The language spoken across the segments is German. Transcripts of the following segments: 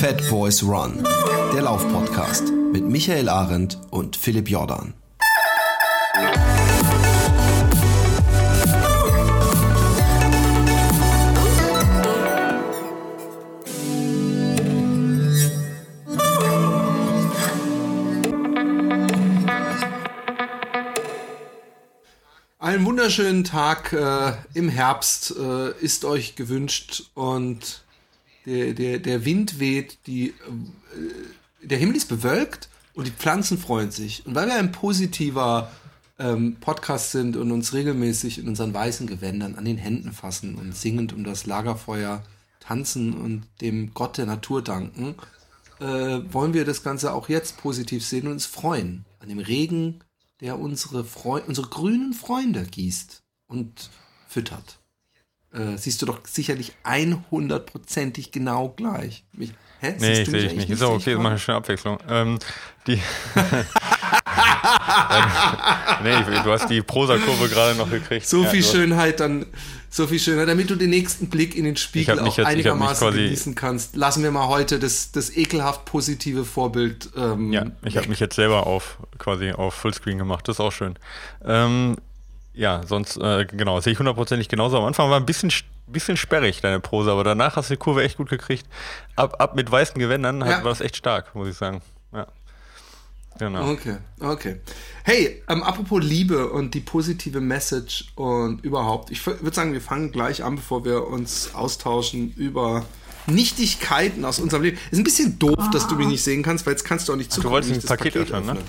Fat Boys Run, der Laufpodcast mit Michael Arendt und Philipp Jordan. Einen wunderschönen Tag äh, im Herbst äh, ist euch gewünscht und der, der, der Wind weht, die, äh, der Himmel ist bewölkt und die Pflanzen freuen sich. Und weil wir ein positiver ähm, Podcast sind und uns regelmäßig in unseren weißen Gewändern an den Händen fassen und singend um das Lagerfeuer tanzen und dem Gott der Natur danken, äh, wollen wir das Ganze auch jetzt positiv sehen und uns freuen an dem Regen, der unsere, Freu unsere grünen Freunde gießt und füttert. Äh, siehst du doch sicherlich 100%ig genau gleich. Mich, hä? Nee, sehe ich nicht. Ist auch okay, das mache ich schon Abwechslung. Ähm, die nee, du hast die Prosa-Kurve gerade noch gekriegt. So viel ja, Schönheit dann, so viel Schönheit, damit du den nächsten Blick in den Spiegel auch jetzt, einigermaßen genießen kannst. Lassen wir mal heute das, das ekelhaft positive Vorbild. Ähm, ja, ich habe mich jetzt selber auf quasi auf Fullscreen gemacht. Das ist auch schön. Ähm, ja, sonst, äh, genau, sehe ich hundertprozentig genauso. Am Anfang war ein bisschen, bisschen sperrig, deine Prosa, aber danach hast du die Kurve echt gut gekriegt. Ab, ab mit weißen Gewändern ja. war es echt stark, muss ich sagen. Ja. Genau. Okay, okay. Hey, ähm, apropos Liebe und die positive Message und überhaupt, ich würde sagen, wir fangen gleich an, bevor wir uns austauschen über Nichtigkeiten aus unserem Leben. Ist ein bisschen doof, dass du mich nicht sehen kannst, weil jetzt kannst du auch nicht zugucken. Du wolltest ein Paket, Paket öffnen, ne?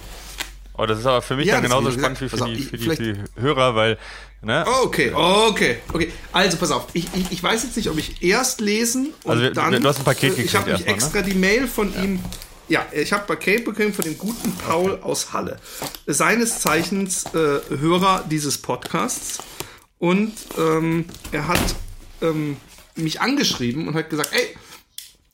Oh, das ist aber für mich ja, dann genauso spannend wie für, die, für, die, für die Hörer, weil. Ne? Okay, okay, okay. Also pass auf, ich, ich, ich weiß jetzt nicht, ob ich erst lesen und also, dann. Du hast ein Paket gekriegt. Ich habe mich ne? extra ne? die Mail von ja. ihm. Ja, ich habe ein Paket bekommen von dem guten Paul okay. aus Halle. Seines Zeichens äh, Hörer dieses Podcasts. Und ähm, er hat ähm, mich angeschrieben und hat gesagt, ey,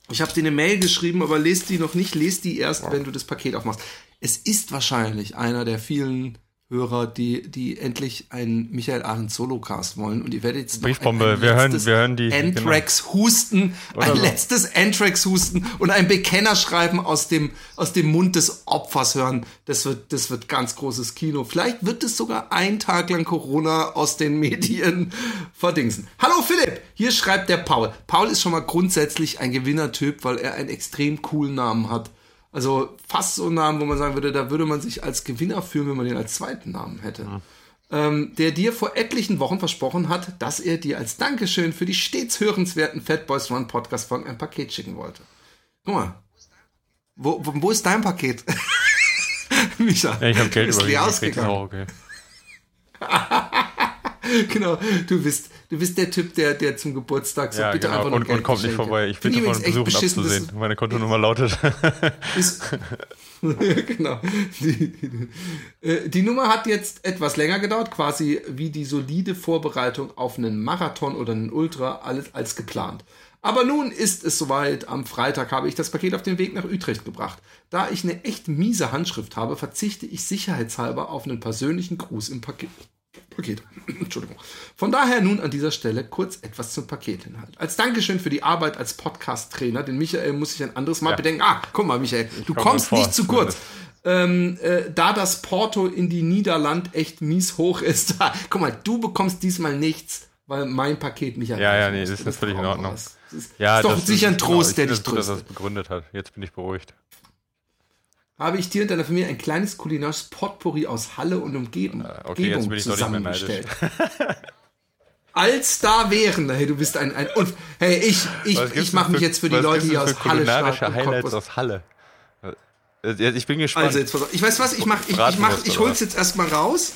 ich habe dir eine Mail geschrieben, aber lest die noch nicht, lest die erst, wenn du das Paket aufmachst. Es ist wahrscheinlich einer der vielen Hörer, die, die endlich einen Michael Arendt Solocast wollen. Und ihr werdet jetzt Briefbombe, ein, wir, hören, wir hören die. Anthrax genau. Husten, Oder ein so. letztes Anthrax Husten und ein Bekennerschreiben aus dem, aus dem Mund des Opfers hören. Das wird, das wird ganz großes Kino. Vielleicht wird es sogar ein Tag lang Corona aus den Medien verdingsen. Hallo Philipp, hier schreibt der Paul. Paul ist schon mal grundsätzlich ein Gewinnertyp, weil er einen extrem coolen Namen hat. Also fast so einen Namen, wo man sagen würde, da würde man sich als Gewinner fühlen, wenn man den als zweiten Namen hätte. Ja. Ähm, der dir vor etlichen Wochen versprochen hat, dass er dir als Dankeschön für die stets hörenswerten Fat Boys Run Podcast Folgen ein Paket schicken wollte. Guck mal. Wo, wo, wo ist dein Paket? Micha. Ja, ich habe Geld überwiesen. Ausgegangen. Auch okay. genau, du bist, du bist der Typ, der, der zum Geburtstag so ja, bitte genau. einfach nur und, und kommt nicht vorbei. Ich bitte von Besuchen abzusehen. Meine Kontonummer lautet. Ist, genau. Die, äh, die, Nummer hat jetzt etwas länger gedauert, quasi wie die solide Vorbereitung auf einen Marathon oder einen Ultra, alles als geplant. Aber nun ist es soweit. Am Freitag habe ich das Paket auf den Weg nach Utrecht gebracht. Da ich eine echt miese Handschrift habe, verzichte ich sicherheitshalber auf einen persönlichen Gruß im Paket. Paket. Entschuldigung. Von daher nun an dieser Stelle kurz etwas zum Paketinhalt. Als Dankeschön für die Arbeit als Podcast-Trainer, den Michael muss ich ein anderes Mal ja. bedenken. Ah, guck mal, Michael, du komm kommst nicht zu kurz. Ähm, äh, da das Porto in die Niederland echt mies hoch ist, guck mal, du bekommst diesmal nichts, weil mein Paket mich Ja, ja, nee, das ist völlig in Ordnung. Das ist, ja, ist doch sicher ein Trost, genau, der dich tröstet. Dass das begründet hat. Jetzt bin ich beruhigt habe ich dir und deiner Familie ein kleines kulinarisches Potpourri aus Halle und Umgebung, äh, okay, Umgebung zusammengestellt. Als da wären, hey, du bist ein, ein und hey, ich, ich, ich mache mich jetzt für die Leute hier aus Halle kulinarische Highlights aus Halle. Äh, ich bin gespannt. Also jetzt, ich weiß was, ich mach, ich, ich mach, ich hol's jetzt erstmal raus.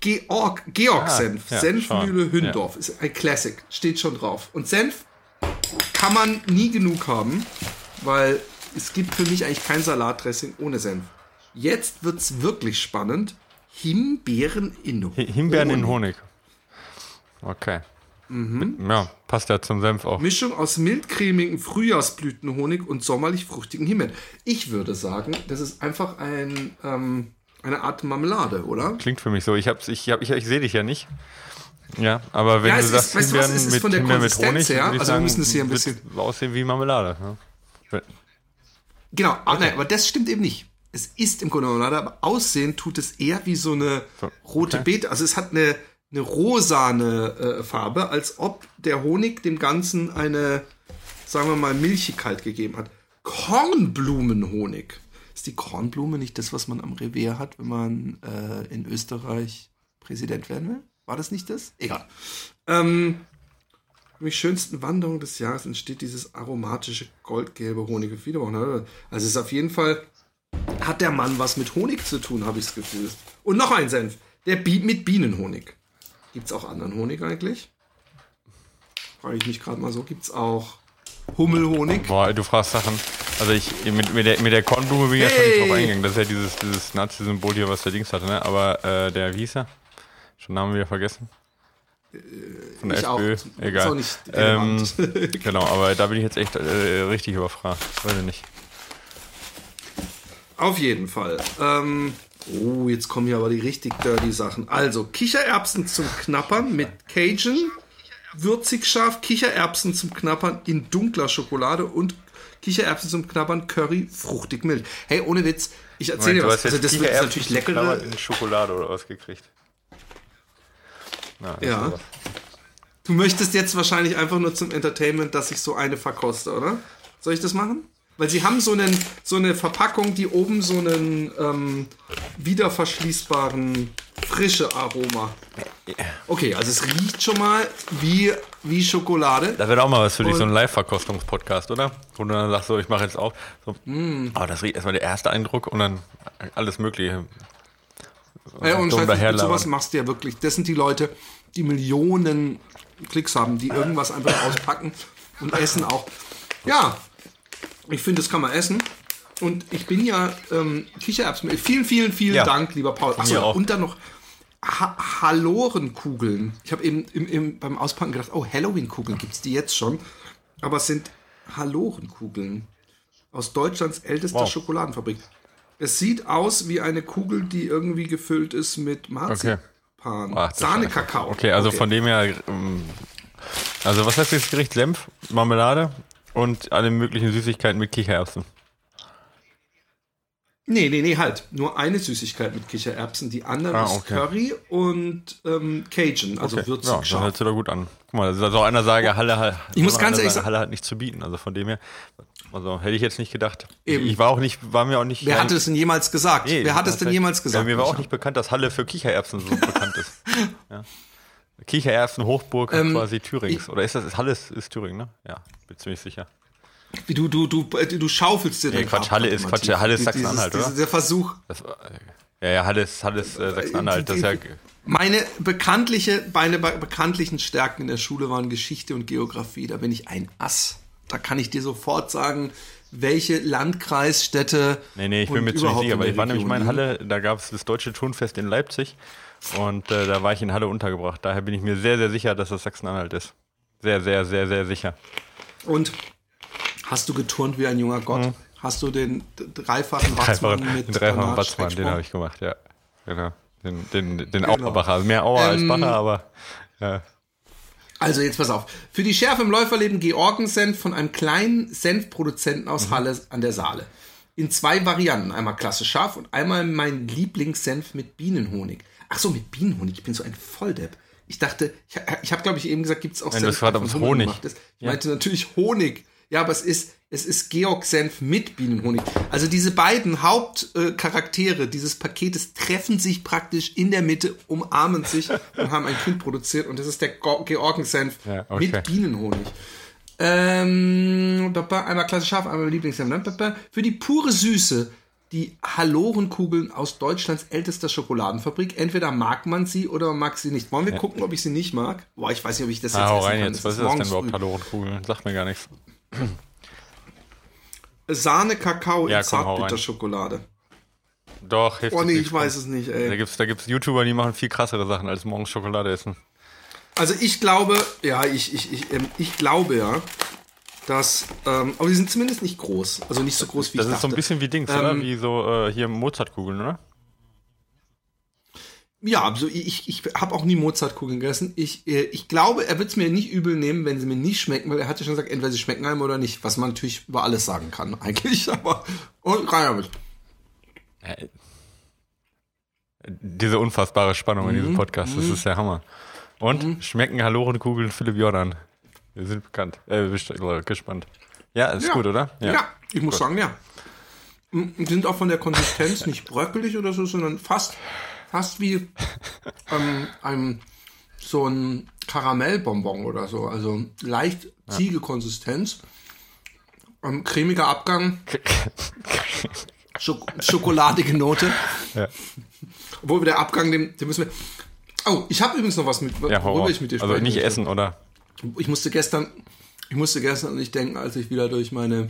Georg, Georg ah, Senf, ja, Senfmühle Hündorf, ja. ist ein Classic, steht schon drauf. Und Senf kann man nie genug haben, weil es gibt für mich eigentlich kein Salatdressing ohne Senf. Jetzt wird es wirklich spannend. Himbeeren in Honig. Himbeeren in Honig. Okay. Mhm. Ja, passt ja zum Senf auch. Mischung aus mildcremigen Frühjahrsblütenhonig und sommerlich fruchtigen Himbeeren. Ich würde sagen, das ist einfach ein, ähm, eine Art Marmelade, oder? Klingt für mich so. Ich, ich, ich, ich sehe dich ja nicht. Ja, aber wenn Ja, du sagst, ist- weißt du was, Himbeeren mit, von der Himbeeren mit Honig, her, also wir sagen, müssen es hier ein bisschen- aussehen wie Marmelade. Ja. Genau, ah, nein, aber das stimmt eben nicht. Es ist im Grunde Marmelade, aber aussehen tut es eher wie so eine So, rote okay. Beete. Also es hat eine, eine rosane äh, Farbe, als ob der Honig dem Ganzen eine, sagen wir mal, Milchigkeit gegeben hat. Kornblumenhonig. Ist die Kornblume nicht das, was man am Revier hat, wenn man äh, in Österreich Präsident werden will? War das nicht das? Egal. Ähm, für mich schönsten Wanderung des Jahres entsteht dieses aromatische goldgelbe Honig. Also es ist auf jeden Fall, hat der Mann was mit Honig zu tun, habe ich das Gefühl. Und noch ein Senf, der Bi mit Bienenhonig. Gibt es auch anderen Honig eigentlich? Frage ich mich gerade mal so. Gibt es auch Hummelhonig? Boah, du fragst Sachen. Also ich, mit, mit, der, mit der Kornblume bin ich ja schon Hey! nicht drauf eingegangen. Das ist ja dieses, dieses Nazi-Symbol hier, was der Dings hatte, ne? Aber äh, der, wie hieß er? Schon Namen wieder vergessen. Von der Ich auch. FPÖ, Ist egal. auch nicht ähm, genau, aber da bin ich jetzt echt äh, richtig überfragt. Weiß ich nicht. Auf jeden Fall. Ähm, oh, jetzt kommen hier aber die richtig dirty Sachen. Also, Kichererbsen zum Knappern mit Cajun, würzig scharf, Kichererbsen zum Knappern in dunkler Schokolade und Kichererbsen zum Knappern, Curry, fruchtig mild. Hey, ohne Witz, ich erzähle dir was. Also, jetzt das wird natürlich leckere. in Schokolade oder was gekriegt. Ja. sowas. Du möchtest jetzt wahrscheinlich einfach nur zum Entertainment, dass ich so eine verkoste, oder? Soll ich das machen? Weil sie haben so, einen, so eine Verpackung, die oben so einen ähm, wiederverschließbaren frische Aroma. Okay, also es riecht schon mal wie, wie Schokolade. Das wäre auch mal was für dich, Und- so ein Live-Verkostungspodcast, oder? Wo du dann sagst, so, ich mache jetzt auf. So, Mm. Aber das riecht erstmal der erste Eindruck und dann alles Mögliche. Ja, und dumm Scheiß, mit sowas machst du ja wirklich. Das sind die Leute, die Millionen Klicks haben, die irgendwas einfach auspacken und essen auch. Ja, ich finde, das kann man essen. Und ich bin ja ähm, Kichererbsen. Vielen, vielen, vielen Ja. Dank, lieber Paul. Achso, auch. und dann noch ha Halorenkugeln. Ich habe eben im, im, beim Auspacken gedacht, oh, Halloween-Kugeln gibt es die jetzt schon. Aber es sind Halorenkugeln aus Deutschlands ältester Wow. Schokoladenfabrik. Es sieht aus wie eine Kugel, die irgendwie gefüllt ist mit Marzipan. Ach, du Sahne, Scheiße. Kakao. Okay, also von dem her. ähm, Also, was heißt das Gericht? Senf, Marmelade und alle möglichen Süßigkeiten mit Kichererbsen. Nee, nee, nee, halt. Nur eine Süßigkeit mit Kichererbsen. Die andere Ah, ist okay. Curry und ähm, Cajun, also Okay. würzig ja, das hört sich doch gut an. Guck mal, das ist also einer sage, Halle, Halle, Ich muss soll ganz ehrlich sagen, sagen- Halle hat nichts zu bieten. Also von dem her, also hätte ich jetzt nicht gedacht. Eben. Ich, war auch nicht, war mir auch nicht. Wer hat es denn jemals gesagt? Nee, Wer hat es denn jemals gesagt? Ja, mir war auch nicht bekannt, dass Halle für Kichererbsen so bekannt ist. Ja. Kichererbsen Hochburg Ähm, quasi Thürings. Oder ist das ist Halle ist, ist Thüringen, ne? Ja, bin ziemlich sicher. Wie du, du, du, äh, du schaufelst dir Nee, den Quatsch, Halle ist-. Quatsch, Halle ist Sachsen-Anhalt, oder? Der Versuch, Das war, ja, ja, Halle ist, Halle ist äh, Sachsen-Anhalt. Das ist ja, Meine bekanntliche, meine be bekanntlichen Stärken in der Schule waren Geschichte und Geografie. Da bin ich ein Ass. Da kann ich dir sofort sagen, welche Landkreisstädte. nee, nee, ich bin mir ziemlich überhaupt sicher, der ich war nämlich mal in Halle, da gab es das Deutsche Turnfest in Leipzig und äh, da war ich in Halle untergebracht. Daher bin ich mir sehr, sehr sicher, dass das Sachsen-Anhalt ist. Sehr, sehr, sehr, sehr sicher. Und hast du geturnt wie ein junger Gott? Hast du den dreifachen Watzmann Dreifachen, mit den dreifachen Batzmann, den habe ich gemacht, ja. Genau. Den, den, den Genau. Auerbacher. Also mehr Auer als Ähm, Bacher, aber ja. Also jetzt pass auf. Für die Schärfe im Läuferleben Georgensenf von einem kleinen Senfproduzenten aus Mhm. Halle an der Saale. In zwei Varianten. Einmal klasse scharf und einmal mein Lieblingssenf mit Bienenhonig. Ach so, mit Bienenhonig. Ich bin so ein Volldepp. Ich dachte, ich, ich habe glaube ich eben gesagt, gibt es auch Nein, der es von Hummeln Honig. ist. Ich Ja. meinte natürlich Honig. Ja, aber es ist, es ist Georg-Senf mit Bienenhonig. Also diese beiden Hauptcharaktere dieses Paketes treffen sich praktisch in der Mitte, umarmen sich und haben ein Kind produziert. Und das ist der Georgensenf Ja, okay. mit Bienenhonig. Ähm, einmal klasse scharf, einmal Lieblingssenf. ne? Für die pure Süße die Halorenkugeln aus Deutschlands ältester Schokoladenfabrik. Entweder mag man sie oder man mag sie nicht. Wollen wir gucken, ob ich sie nicht mag? Boah, ich weiß nicht, ob ich das jetzt Ah, hau essen rein kann. jetzt. Was ist das denn überhaupt? Halorenkugeln? Sagt mir gar nichts. Sahne, Kakao Ja, in. Zartbitterschokolade. Doch, Oh jetzt nee, nichts. ich weiß es nicht, Da ey. gibt's, da gibt's YouTuber, die machen viel krassere Sachen als morgens Schokolade essen. Also ich glaube, ja, ich, ich, ich, ähm, ich glaube ja, dass, ähm, aber die sind zumindest nicht groß. Also nicht so groß wie Das ich ist so dachte. ein bisschen wie Dings, Ähm, oder? Wie so äh, hier Mozartkugeln, oder? Ja, also ich, ich habe auch nie Mozartkugeln gegessen. Ich, äh, ich glaube, er wird es mir nicht übel nehmen, wenn sie mir nicht schmecken, weil er hat ja schon gesagt, entweder sie schmecken einem oder nicht, was man natürlich über alles sagen kann, eigentlich, aber und rein damit. Äh, diese unfassbare Spannung in diesem mhm. Podcast, das mhm. ist der Hammer. Und mhm. schmecken Halorenkugeln Philipp Jordan. Wir sind bekannt, äh, gespannt. Ja, ist ja. gut, oder? Ja, ja ich muss gut. sagen, ja. Sind auch von der Konsistenz nicht bröckelig oder so, sondern fast fast wie ähm, ein, so ein Karamellbonbon oder so. Also leicht ziege Konsistenz. Ähm, cremiger Abgang. Schok schokoladige Note. Ja. Obwohl wir der Abgang, den, den müssen wir. Oh, ich habe übrigens noch was mit, ja, worüber ich mit dir spreche. Also nicht essen, oder? Ich musste gestern, ich musste gestern nicht denken, als ich wieder durch meine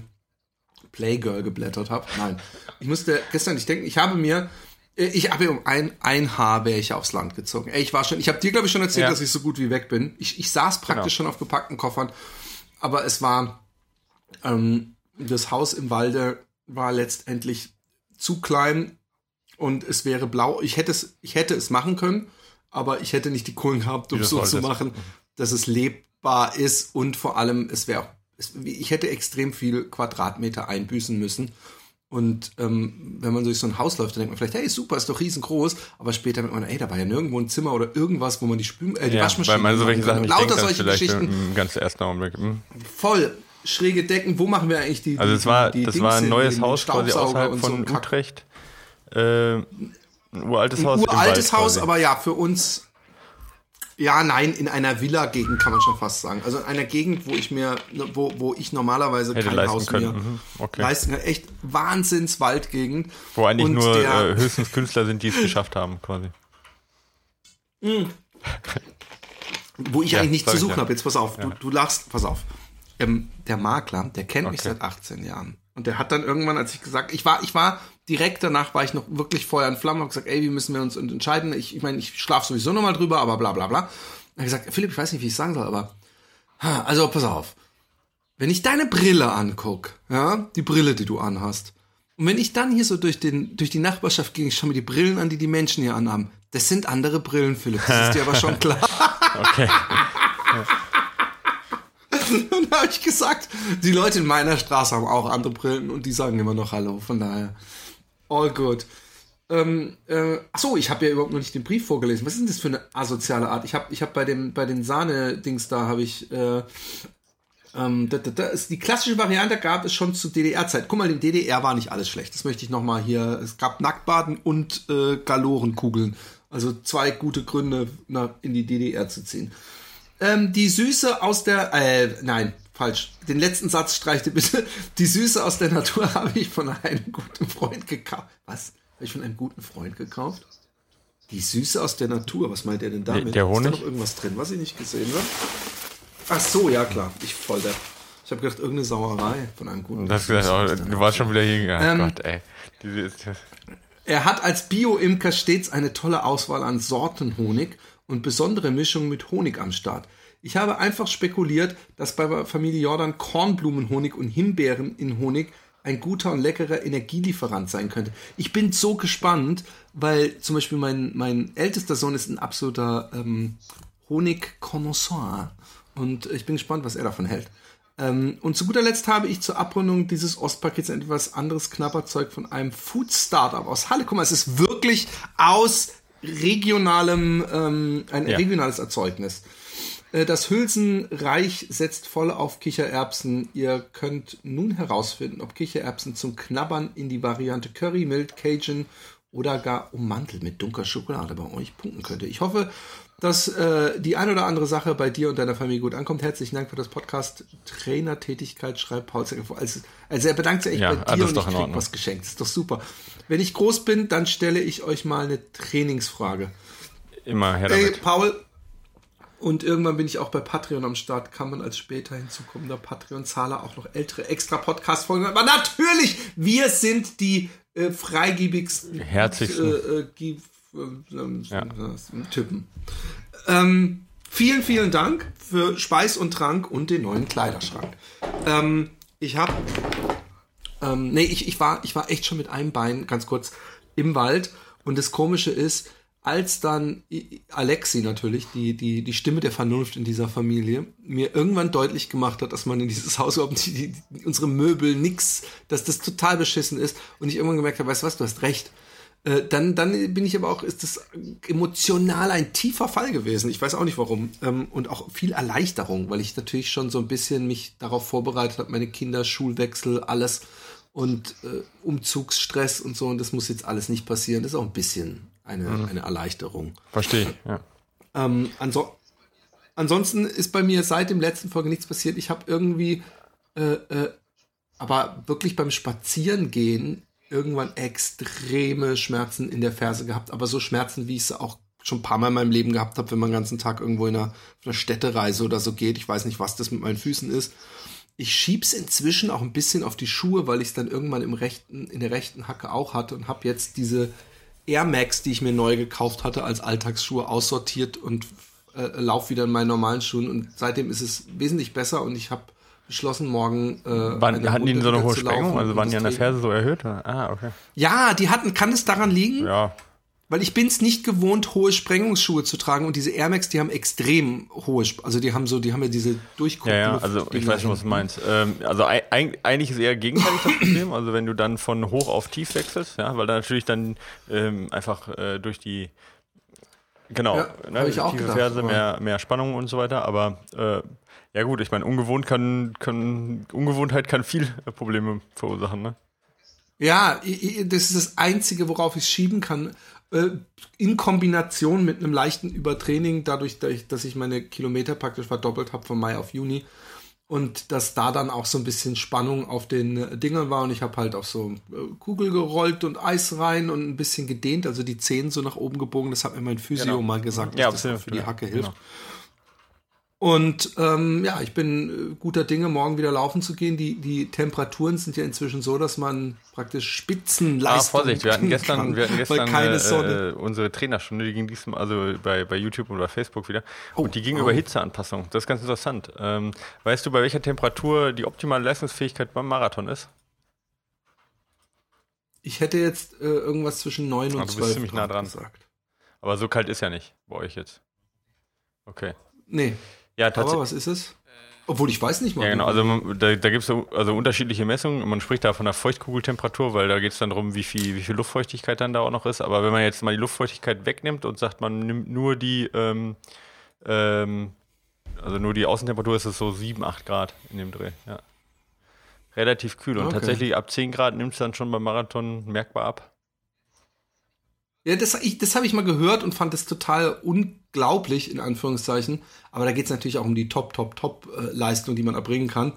Playgirl geblättert habe. Nein, ich musste gestern nicht denken. Ich habe mir ich habe um ein, ein Haar wäre ich aufs Land gezogen. Ich war schon, ich habe dir glaube ich schon erzählt, ja. dass ich so gut wie weg bin. Ich, ich saß praktisch genau. schon auf gepackten Koffern, aber es war ähm, das Haus im Walde war letztendlich zu klein und es wäre blau. Ich hätte es, ich hätte es machen können, aber ich hätte nicht die Kohlen gehabt, um es so zu machen, dass es lebbar ist und vor allem es wäre, ich hätte extrem viel Quadratmeter einbüßen müssen. Und ähm, wenn man durch so ein Haus läuft, dann denkt man vielleicht, hey, super, ist doch riesengroß. Aber später denkt man, ey, da war ja nirgendwo ein Zimmer oder irgendwas, wo man die, Spül äh, die ja, Waschmaschine... Weil man so welche Sachen Lauter solche Geschichten. Im ganz ersten Augenblick. Hm. Voll. Schräge Decken. Wo machen wir eigentlich die... Also es war, das Dings war ein neues Haus quasi außerhalb von so Utrecht. Äh, ein uraltes Haus. Ein uraltes Haus, aber ja, für uns ja, nein, in einer Villa-Gegend kann man schon fast sagen. Also in einer Gegend, wo ich mir, wo, wo ich normalerweise Hätte kein Haus können. mehr mhm. okay. leisten kann. Echt Wahnsinns-Waldgegend. Wo eigentlich Und nur der, äh, höchstens Künstler sind, die es geschafft haben, quasi. Mhm. wo ich ja, eigentlich nichts zu suchen ja. habe. Jetzt pass auf, ja. du, du lachst, pass auf. Ähm, der Makler, der kennt okay. mich seit 18 Jahren. Und der hat dann irgendwann, als ich gesagt, ich war, ich war direkt danach war ich noch wirklich Feuer in Flammen und gesagt, ey, wie müssen wir uns entscheiden? Ich, ich meine, ich schlafe sowieso nochmal drüber, aber bla bla bla. Und er gesagt, Philipp, ich weiß nicht, wie ich sagen soll, aber also pass auf. Wenn ich deine Brille anguck, ja, die Brille, die du anhast, und wenn ich dann hier so durch, den, durch die Nachbarschaft gehe, ich schaue mir die Brillen an, die die Menschen hier anhaben, das sind andere Brillen, Philipp, das ist dir aber schon klar. okay. und da habe ich gesagt, die Leute in meiner Straße haben auch andere Brillen und die sagen immer noch Hallo. Von daher, all good. Ähm, äh, achso, ich habe ja überhaupt noch nicht den Brief vorgelesen. Was ist denn das für eine asoziale Art? Ich habe ich hab bei, dem, bei den Sahne-Dings da, habe ich. Äh, ähm, da, da, da ist die klassische Variante gab es schon zu DDR-Zeit. Guck mal, in DDR war nicht alles schlecht. Das möchte ich nochmal hier. Es gab Nacktbaden und äh, Galorenkugeln. Also zwei gute Gründe, nach, in die DDR zu ziehen. Ähm, die Süße aus der, äh, nein, falsch. Den letzten Satz streichte bitte. Die Süße aus der Natur habe ich von einem guten Freund gekauft. Was? Habe ich von einem guten Freund gekauft? Die Süße aus der Natur, was meint er denn damit? Der Honig? Ist da noch irgendwas drin, was ich nicht gesehen habe? Ach so, ja klar. Ich voll der. Ich habe gedacht, irgendeine Sauerei von einem guten das gesagt, oh, Du warst schon wieder hier. Oh ähm, Gott, ey. Er hat als Bio-Imker stets eine tolle Auswahl an Sorten Honig und besondere Mischungen mit Honig am Start. Ich habe einfach spekuliert, dass bei Familie Jordan Kornblumenhonig und Himbeeren in Honig ein guter und leckerer Energielieferant sein könnte. Ich bin so gespannt, weil zum Beispiel mein, mein ältester Sohn ist ein absoluter ähm, Honig-Connoisseur. Und ich bin gespannt, was er davon hält. Ähm, und zu guter Letzt habe ich zur Abrundung dieses Ostpakets etwas anderes Knapperzeug von einem Food-Startup aus Halle. Guck mal, es ist wirklich aus regionalem, ähm, ein ja. regionales Erzeugnis. Äh, das Hülsenreich setzt voll auf Kichererbsen. Ihr könnt nun herausfinden, ob Kichererbsen zum Knabbern in die Variante Curry, Mild, Cajun oder gar ummantelt mit dunkler Schokolade bei euch punkten könnte. Ich hoffe, dass äh, die ein oder andere Sache bei dir und deiner Familie gut ankommt. Herzlichen Dank für das Podcast Trainertätigkeit, schreibt Paul Also, also er bedankt sich echt ja, bei dir und ich krieg was geschenkt. Das ist doch super. Wenn ich groß bin, dann stelle ich euch mal eine Trainingsfrage. Immer her damit. Hey, Paul, und irgendwann bin ich auch bei Patreon am Start. Kann man als später hinzukommender Patreon-Zahler auch noch ältere extra Podcast-Folgen. Aber natürlich, wir sind die äh, freigiebigsten Herzlichsten. Äh, äh, äh, ja. Typen. Ähm, vielen, vielen Dank für Speis und Trank und den neuen Kleiderschrank. Ähm, ich habe, ähm, nee, ich, ich, war, ich war echt schon mit einem Bein, ganz kurz, im Wald. Und das Komische ist, als dann Alexi natürlich, die, die, die Stimme der Vernunft in dieser Familie, mir irgendwann deutlich gemacht hat, dass man in dieses Haus überhaupt die, die, unsere Möbel, nix, dass das total beschissen ist und ich irgendwann gemerkt habe, weißt du was, du hast recht. Äh, dann, dann bin ich aber auch, ist das emotional ein tiefer Fall gewesen. Ich weiß auch nicht warum. Ähm, und auch viel Erleichterung, weil ich natürlich schon so ein bisschen mich darauf vorbereitet habe, meine Kinder, Schulwechsel, alles und äh, Umzugsstress und so. Und das muss jetzt alles nicht passieren. Das ist auch ein bisschen eine, mhm. eine Erleichterung. Verstehe ich, ja. Ähm, anso ansonsten ist bei mir seit dem letzten Folge nichts passiert. Ich habe irgendwie, äh, äh, aber wirklich beim Spazierengehen irgendwann extreme Schmerzen in der Ferse gehabt. Aber so Schmerzen, wie ich es auch schon ein paar Mal in meinem Leben gehabt habe, wenn man den ganzen Tag irgendwo in einer, einer Städtereise oder so geht. Ich weiß nicht, was das mit meinen Füßen ist. Ich schieb's inzwischen auch ein bisschen auf die Schuhe, weil ich es dann irgendwann im rechten, in der rechten Hacke auch hatte und habe jetzt diese Air Max, die ich mir neu gekauft hatte, als Alltagsschuhe aussortiert und äh, lauf wieder in meinen normalen Schuhen. Und seitdem ist es wesentlich besser und ich habe beschlossen, morgen. Äh, Wann, hatten die so eine hohe Sprengung? Also waren die an der Ferse so erhöht? Ah, okay. Ja, die hatten, kann es daran liegen? Ja, weil ich bin es nicht gewohnt, hohe Sprengungsschuhe zu tragen und diese Air Max, die haben extrem hohe, also die haben so, die haben ja diese Durchguck. Ja, ja, also ich weiß schon, was du meinst. Ähm, also eigentlich ist eher gegenteilig das Problem, also wenn du dann von hoch auf tief wechselst, ja, weil da natürlich dann ähm, einfach äh, durch die Genau, ja, ne, ich auch tiefe gedacht, Ferse, mehr, mehr Spannung und so weiter, aber äh, ja gut, ich meine, ungewohnt kann, kann, Ungewohntheit kann viel Probleme verursachen, ne? Ja, das ist das Einzige, worauf ich schieben kann. Äh, in Kombination mit einem leichten Übertraining, dadurch, dass ich meine Kilometer praktisch verdoppelt habe von Mai auf Juni und dass da dann auch so ein bisschen Spannung auf den äh, Dingern war und ich habe halt auch so äh, Kugel gerollt und Eis rein und ein bisschen gedehnt, also die Zehen so nach oben gebogen, das hat mir mein Physio genau. mal gesagt, dass ja, das für die Hacke hilft. Genau. Und ähm, ja, ich bin äh, guter Dinge, morgen wieder laufen zu gehen. Die, die Temperaturen sind ja inzwischen so, dass man praktisch Spitzenleistung Ah, Vorsicht, wir hatten gestern, kann, wir hatten gestern keine Sonne. Äh, unsere Trainerstunde, die ging diesmal, also bei, bei YouTube oder Facebook wieder. Oh, und die ging oh. über Hitzeanpassung. Das ist ganz interessant. Ähm, weißt du, bei welcher Temperatur die optimale Leistungsfähigkeit beim Marathon ist? Ich hätte jetzt äh, irgendwas zwischen 9 und ah, 12 du bist ziemlich nah dran. gesagt. Aber so kalt ist ja nicht bei euch jetzt. Okay. Nee. Ja, tatsächlich. Aber was ist es? Obwohl ich weiß nicht mal. Ja, genau. Also da, da gibt es so, also unterschiedliche Messungen. Man spricht da von der Feuchtkugeltemperatur, weil da geht es dann darum, wie viel, wie viel Luftfeuchtigkeit dann da auch noch ist. Aber wenn man jetzt mal die Luftfeuchtigkeit wegnimmt und sagt, man nimmt nur die, ähm, ähm, also nur die Außentemperatur, ist es so 7, 8 Grad in dem Dreh. Ja. Relativ kühl. Und okay. tatsächlich ab 10 Grad nimmt es dann schon beim Marathon merkbar ab. Ja, das, ich, das habe ich mal gehört und fand das total unglaublich, in Anführungszeichen. Aber da geht es natürlich auch um die Top, Top, Top-Leistung, die man erbringen kann.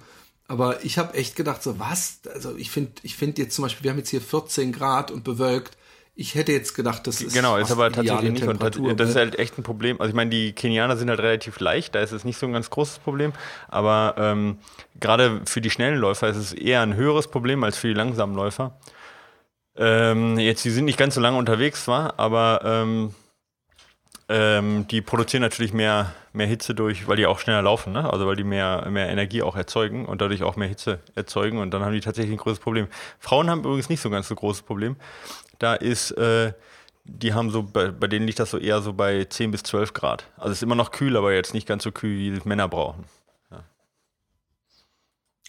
Aber ich habe echt gedacht, so was? Also ich finde ich finde jetzt zum Beispiel, wir haben jetzt hier 14 Grad und bewölkt. Ich hätte jetzt gedacht, das ist. Genau, ist aber tatsächlich nicht. Und das ist halt echt ein Problem. Also ich meine, die Kenianer sind halt relativ leicht, da ist es nicht so ein ganz großes Problem. Aber ähm, gerade für die schnellen Läufer ist es eher ein höheres Problem als für die langsamen Läufer. Ähm, jetzt, die sind nicht ganz so lange unterwegs, zwar, aber ähm, ähm, die produzieren natürlich mehr, mehr Hitze durch, weil die auch schneller laufen, ne? also weil die mehr, mehr Energie auch erzeugen und dadurch auch mehr Hitze erzeugen und dann haben die tatsächlich ein großes Problem. Frauen haben übrigens nicht so ein ganz so großes Problem. Da ist, äh, die haben so, bei, bei denen liegt das so eher so bei 10 bis 12 Grad. Also es ist immer noch kühl, aber jetzt nicht ganz so kühl, wie Männer brauchen. Ja.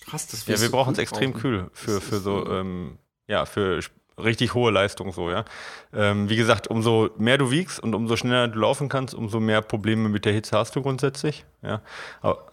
Krass, das Ja, wir brauchen es extrem kühl für, für so, ähm, ja, für richtig hohe Leistung so, ja. Ähm, wie gesagt, umso mehr du wiegst und umso schneller du laufen kannst, umso mehr Probleme mit der Hitze hast du grundsätzlich, ja. Aber,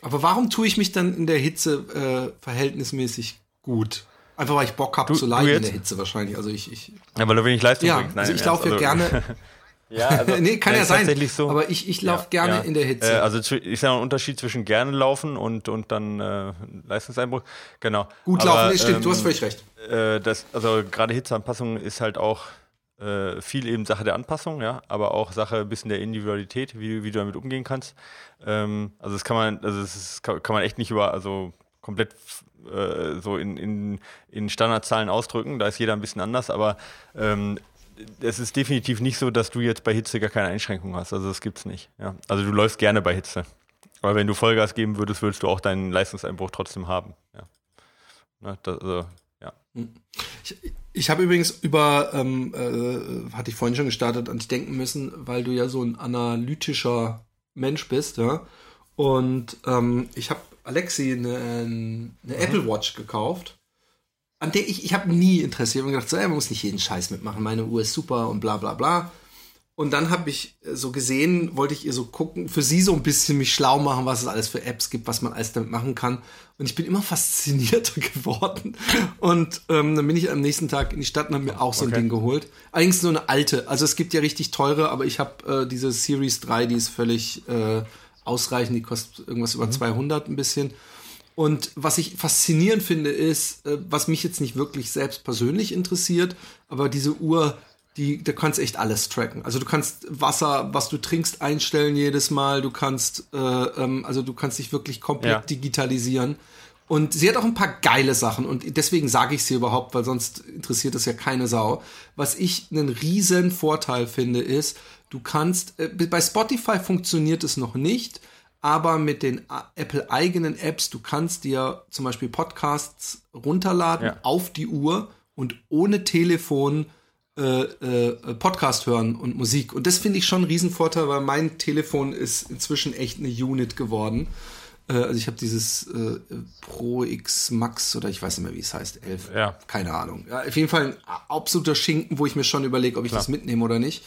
Aber warum tue ich mich dann in der Hitze äh, verhältnismäßig gut? Einfach weil ich Bock habe zu leiden in der Hitze wahrscheinlich. Also ich, ich ja, weil du wenig Leistung ja, bringst. Nein, also ich laufe ja also, gerne. Ja, also, nee, kann ja sein. So. Aber ich, ich laufe ja, gerne ja. in der Hitze. Äh, also ich sage ein Unterschied zwischen gerne laufen und, und dann äh, Leistungseinbruch. Genau. Gut Aber, laufen, nee, stimmt, ähm, du hast ähm, völlig recht. Äh, das, also gerade Hitzeanpassung ist halt auch äh, viel eben Sache der Anpassung, ja, aber auch Sache ein bisschen der Individualität, wie, wie du damit umgehen kannst. Ähm, also das kann man, also das ist, kann, kann man echt nicht über, also komplett äh, so in, in, in Standardzahlen ausdrücken. Da ist jeder ein bisschen anders, aber ähm, es ist definitiv nicht so, dass du jetzt bei Hitze gar keine Einschränkungen hast. Also das gibt's nicht. Ja. Also du läufst gerne bei Hitze. Aber wenn du Vollgas geben würdest, würdest du auch deinen Leistungseinbruch trotzdem haben. Ja. Na, das, also, ja. Ich, Ich habe übrigens über, ähm, äh, hatte ich vorhin schon gestartet, an dich denken müssen, weil du ja so ein analytischer Mensch bist, ja. Und ähm, ich habe Alexi eine, eine mhm. Apple Watch gekauft, an der ich, ich habe nie interessiert. Ich habe gedacht, so, ey, man muss nicht jeden Scheiß mitmachen, meine Uhr ist super und bla bla bla. Und dann habe ich äh, so gesehen, wollte ich ihr so gucken, für sie so ein bisschen mich schlau machen, was es alles für Apps gibt, was man alles damit machen kann. Und ich bin immer faszinierter geworden. Und ähm, dann bin ich am nächsten Tag in die Stadt und habe mir auch so ein Ding geholt. Allerdings nur eine alte. Also es gibt ja richtig teure, aber ich habe äh, diese Series 3, die ist völlig äh, ausreichend. Die kostet irgendwas über mhm. 200 ein bisschen. Und was ich faszinierend finde, ist, äh, was mich jetzt nicht wirklich selbst persönlich interessiert, aber diese Uhr die, da kannst echt alles tracken. Also du kannst Wasser, was du trinkst, einstellen jedes Mal. Du kannst, äh, ähm, also du kannst dich wirklich komplett ja. digitalisieren. Und sie hat auch ein paar geile Sachen und deswegen sage ich sie überhaupt, weil sonst interessiert es ja keine Sau. Was ich einen riesen Vorteil finde, ist, du kannst, äh, bei Spotify funktioniert es noch nicht, aber mit den Apple eigenen Apps, du kannst dir zum Beispiel Podcasts runterladen ja. auf die Uhr und ohne Telefon äh, äh, Podcast hören und Musik. Und das finde ich schon ein Riesenvorteil, weil mein Telefon ist inzwischen echt eine Unit geworden. Äh, also ich habe dieses äh, Pro X Max oder ich weiß nicht mehr, wie es heißt, 11. Ja. Keine Ahnung. Ja, auf jeden Fall ein absoluter Schinken, wo ich mir schon überlege, ob ich Klar. das mitnehme oder nicht.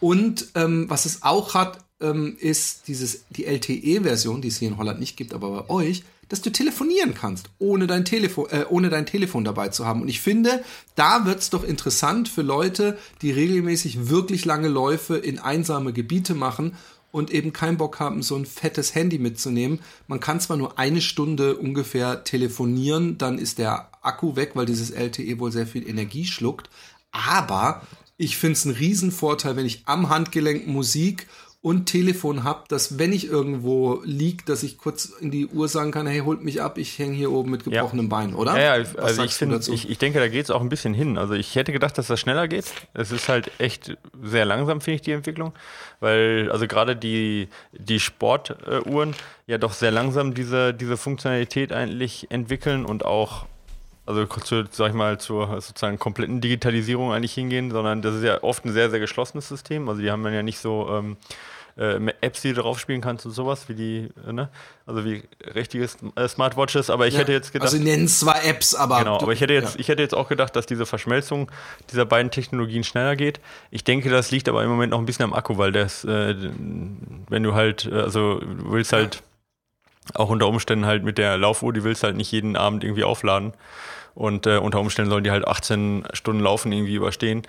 Und ähm, was es auch hat, ähm, ist dieses die LTE-Version, die es hier in Holland nicht gibt, aber bei euch dass du telefonieren kannst, ohne dein Telefon, äh, ohne dein Telefon dabei zu haben. Und ich finde, da wird's doch interessant für Leute, die regelmäßig wirklich lange Läufe in einsame Gebiete machen und eben keinen Bock haben, so ein fettes Handy mitzunehmen. Man kann zwar nur eine Stunde ungefähr telefonieren, dann ist der Akku weg, weil dieses LTE wohl sehr viel Energie schluckt. Aber ich finde es einen Riesenvorteil, wenn ich am Handgelenk Musik und Telefon habe, dass wenn ich irgendwo liege, dass ich kurz in die Uhr sagen kann, hey, holt mich ab, ich hänge hier oben mit gebrochenem ja. Bein, oder? Ja, ja also ich, finde, ich, ich denke, da geht es auch ein bisschen hin. Also ich hätte gedacht, dass das schneller geht. Es ist halt echt sehr langsam, finde ich, die Entwicklung. Weil, also gerade die, die Sportuhren ja doch sehr langsam diese, diese Funktionalität eigentlich entwickeln und auch also zu, sag ich mal, zur sozusagen kompletten Digitalisierung eigentlich hingehen, sondern das ist ja oft ein sehr, sehr geschlossenes System. Also die haben dann ja nicht so ähm, äh, Apps, die du drauf spielen kannst und sowas, wie die, äh, ne? Also wie richtige äh, Smartwatches, aber ich ja, hätte jetzt gedacht. Also sie nennen zwar Apps, aber. Genau, aber ich hätte jetzt, ja. ich hätte jetzt auch gedacht, dass diese Verschmelzung dieser beiden Technologien schneller geht. Ich denke, das liegt aber im Moment noch ein bisschen am Akku, weil das, äh, wenn du halt, äh, also du willst halt ja. auch unter Umständen halt mit der Laufuhr, die willst halt nicht jeden Abend irgendwie aufladen. Und äh, unter Umständen sollen die halt 18 Stunden Laufen irgendwie überstehen.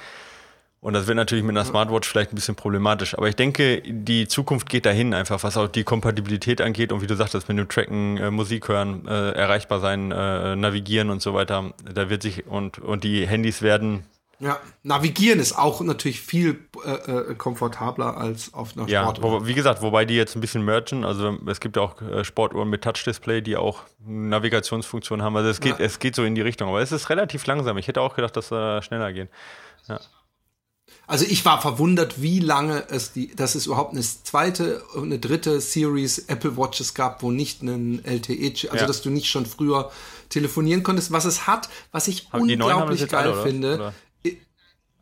Und das wird natürlich mit einer Smartwatch vielleicht ein bisschen problematisch. Aber ich denke, die Zukunft geht dahin, einfach was auch die Kompatibilität angeht und wie du sagtest, mit dem Tracken, äh, Musik hören, äh, erreichbar sein, äh, navigieren und so weiter. Da wird sich und, und die Handys werden. Ja, navigieren ist auch natürlich viel äh, äh komfortabler als auf einer ja, Sportuhr. Ja, wie gesagt, wobei die jetzt ein bisschen mergen. Also es gibt ja auch äh, Sportuhren mit Touch-Display, die auch Navigationsfunktionen haben. Also es geht, ja. es geht so in die Richtung. Aber es ist relativ langsam. Ich hätte auch gedacht, dass da schneller gehen. Ja. Also ich war verwundert, wie lange es die, dass es überhaupt eine zweite und eine dritte Series Apple Watches gab, wo nicht ein LTE, also ja. dass du nicht schon früher telefonieren konntest. Was es hat, was ich haben unglaublich geil alle, finde. Oder?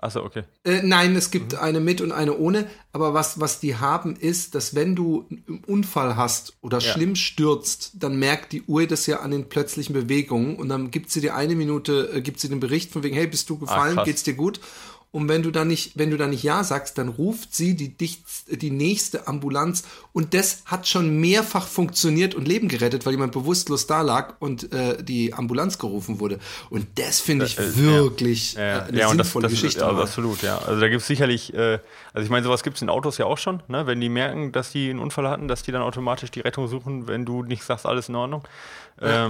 Achso, okay. Äh, nein, es gibt mhm. eine mit und eine ohne. Aber was, was die haben, ist, dass wenn du einen Unfall hast oder ja. schlimm stürzt, dann merkt die Uhr das ja an den plötzlichen Bewegungen und dann gibt sie dir eine Minute, äh, gibt sie den Bericht von wegen, hey, bist du gefallen, Ach, geht's dir gut? Und wenn du da nicht, wenn du da nicht Ja sagst, dann ruft sie die, die nächste Ambulanz. Und das hat schon mehrfach funktioniert und Leben gerettet, weil jemand bewusstlos da lag und äh, die Ambulanz gerufen wurde. Und das finde ich äh, wirklich ja, äh, eine ja, sinnvolle das, das Geschichte. Ist, ja, absolut, ja. Also da gibt es sicherlich, äh, also ich meine, sowas gibt es in Autos ja auch schon, ne? wenn die merken, dass die einen Unfall hatten, dass die dann automatisch die Rettung suchen, wenn du nicht sagst, alles in Ordnung. Ja.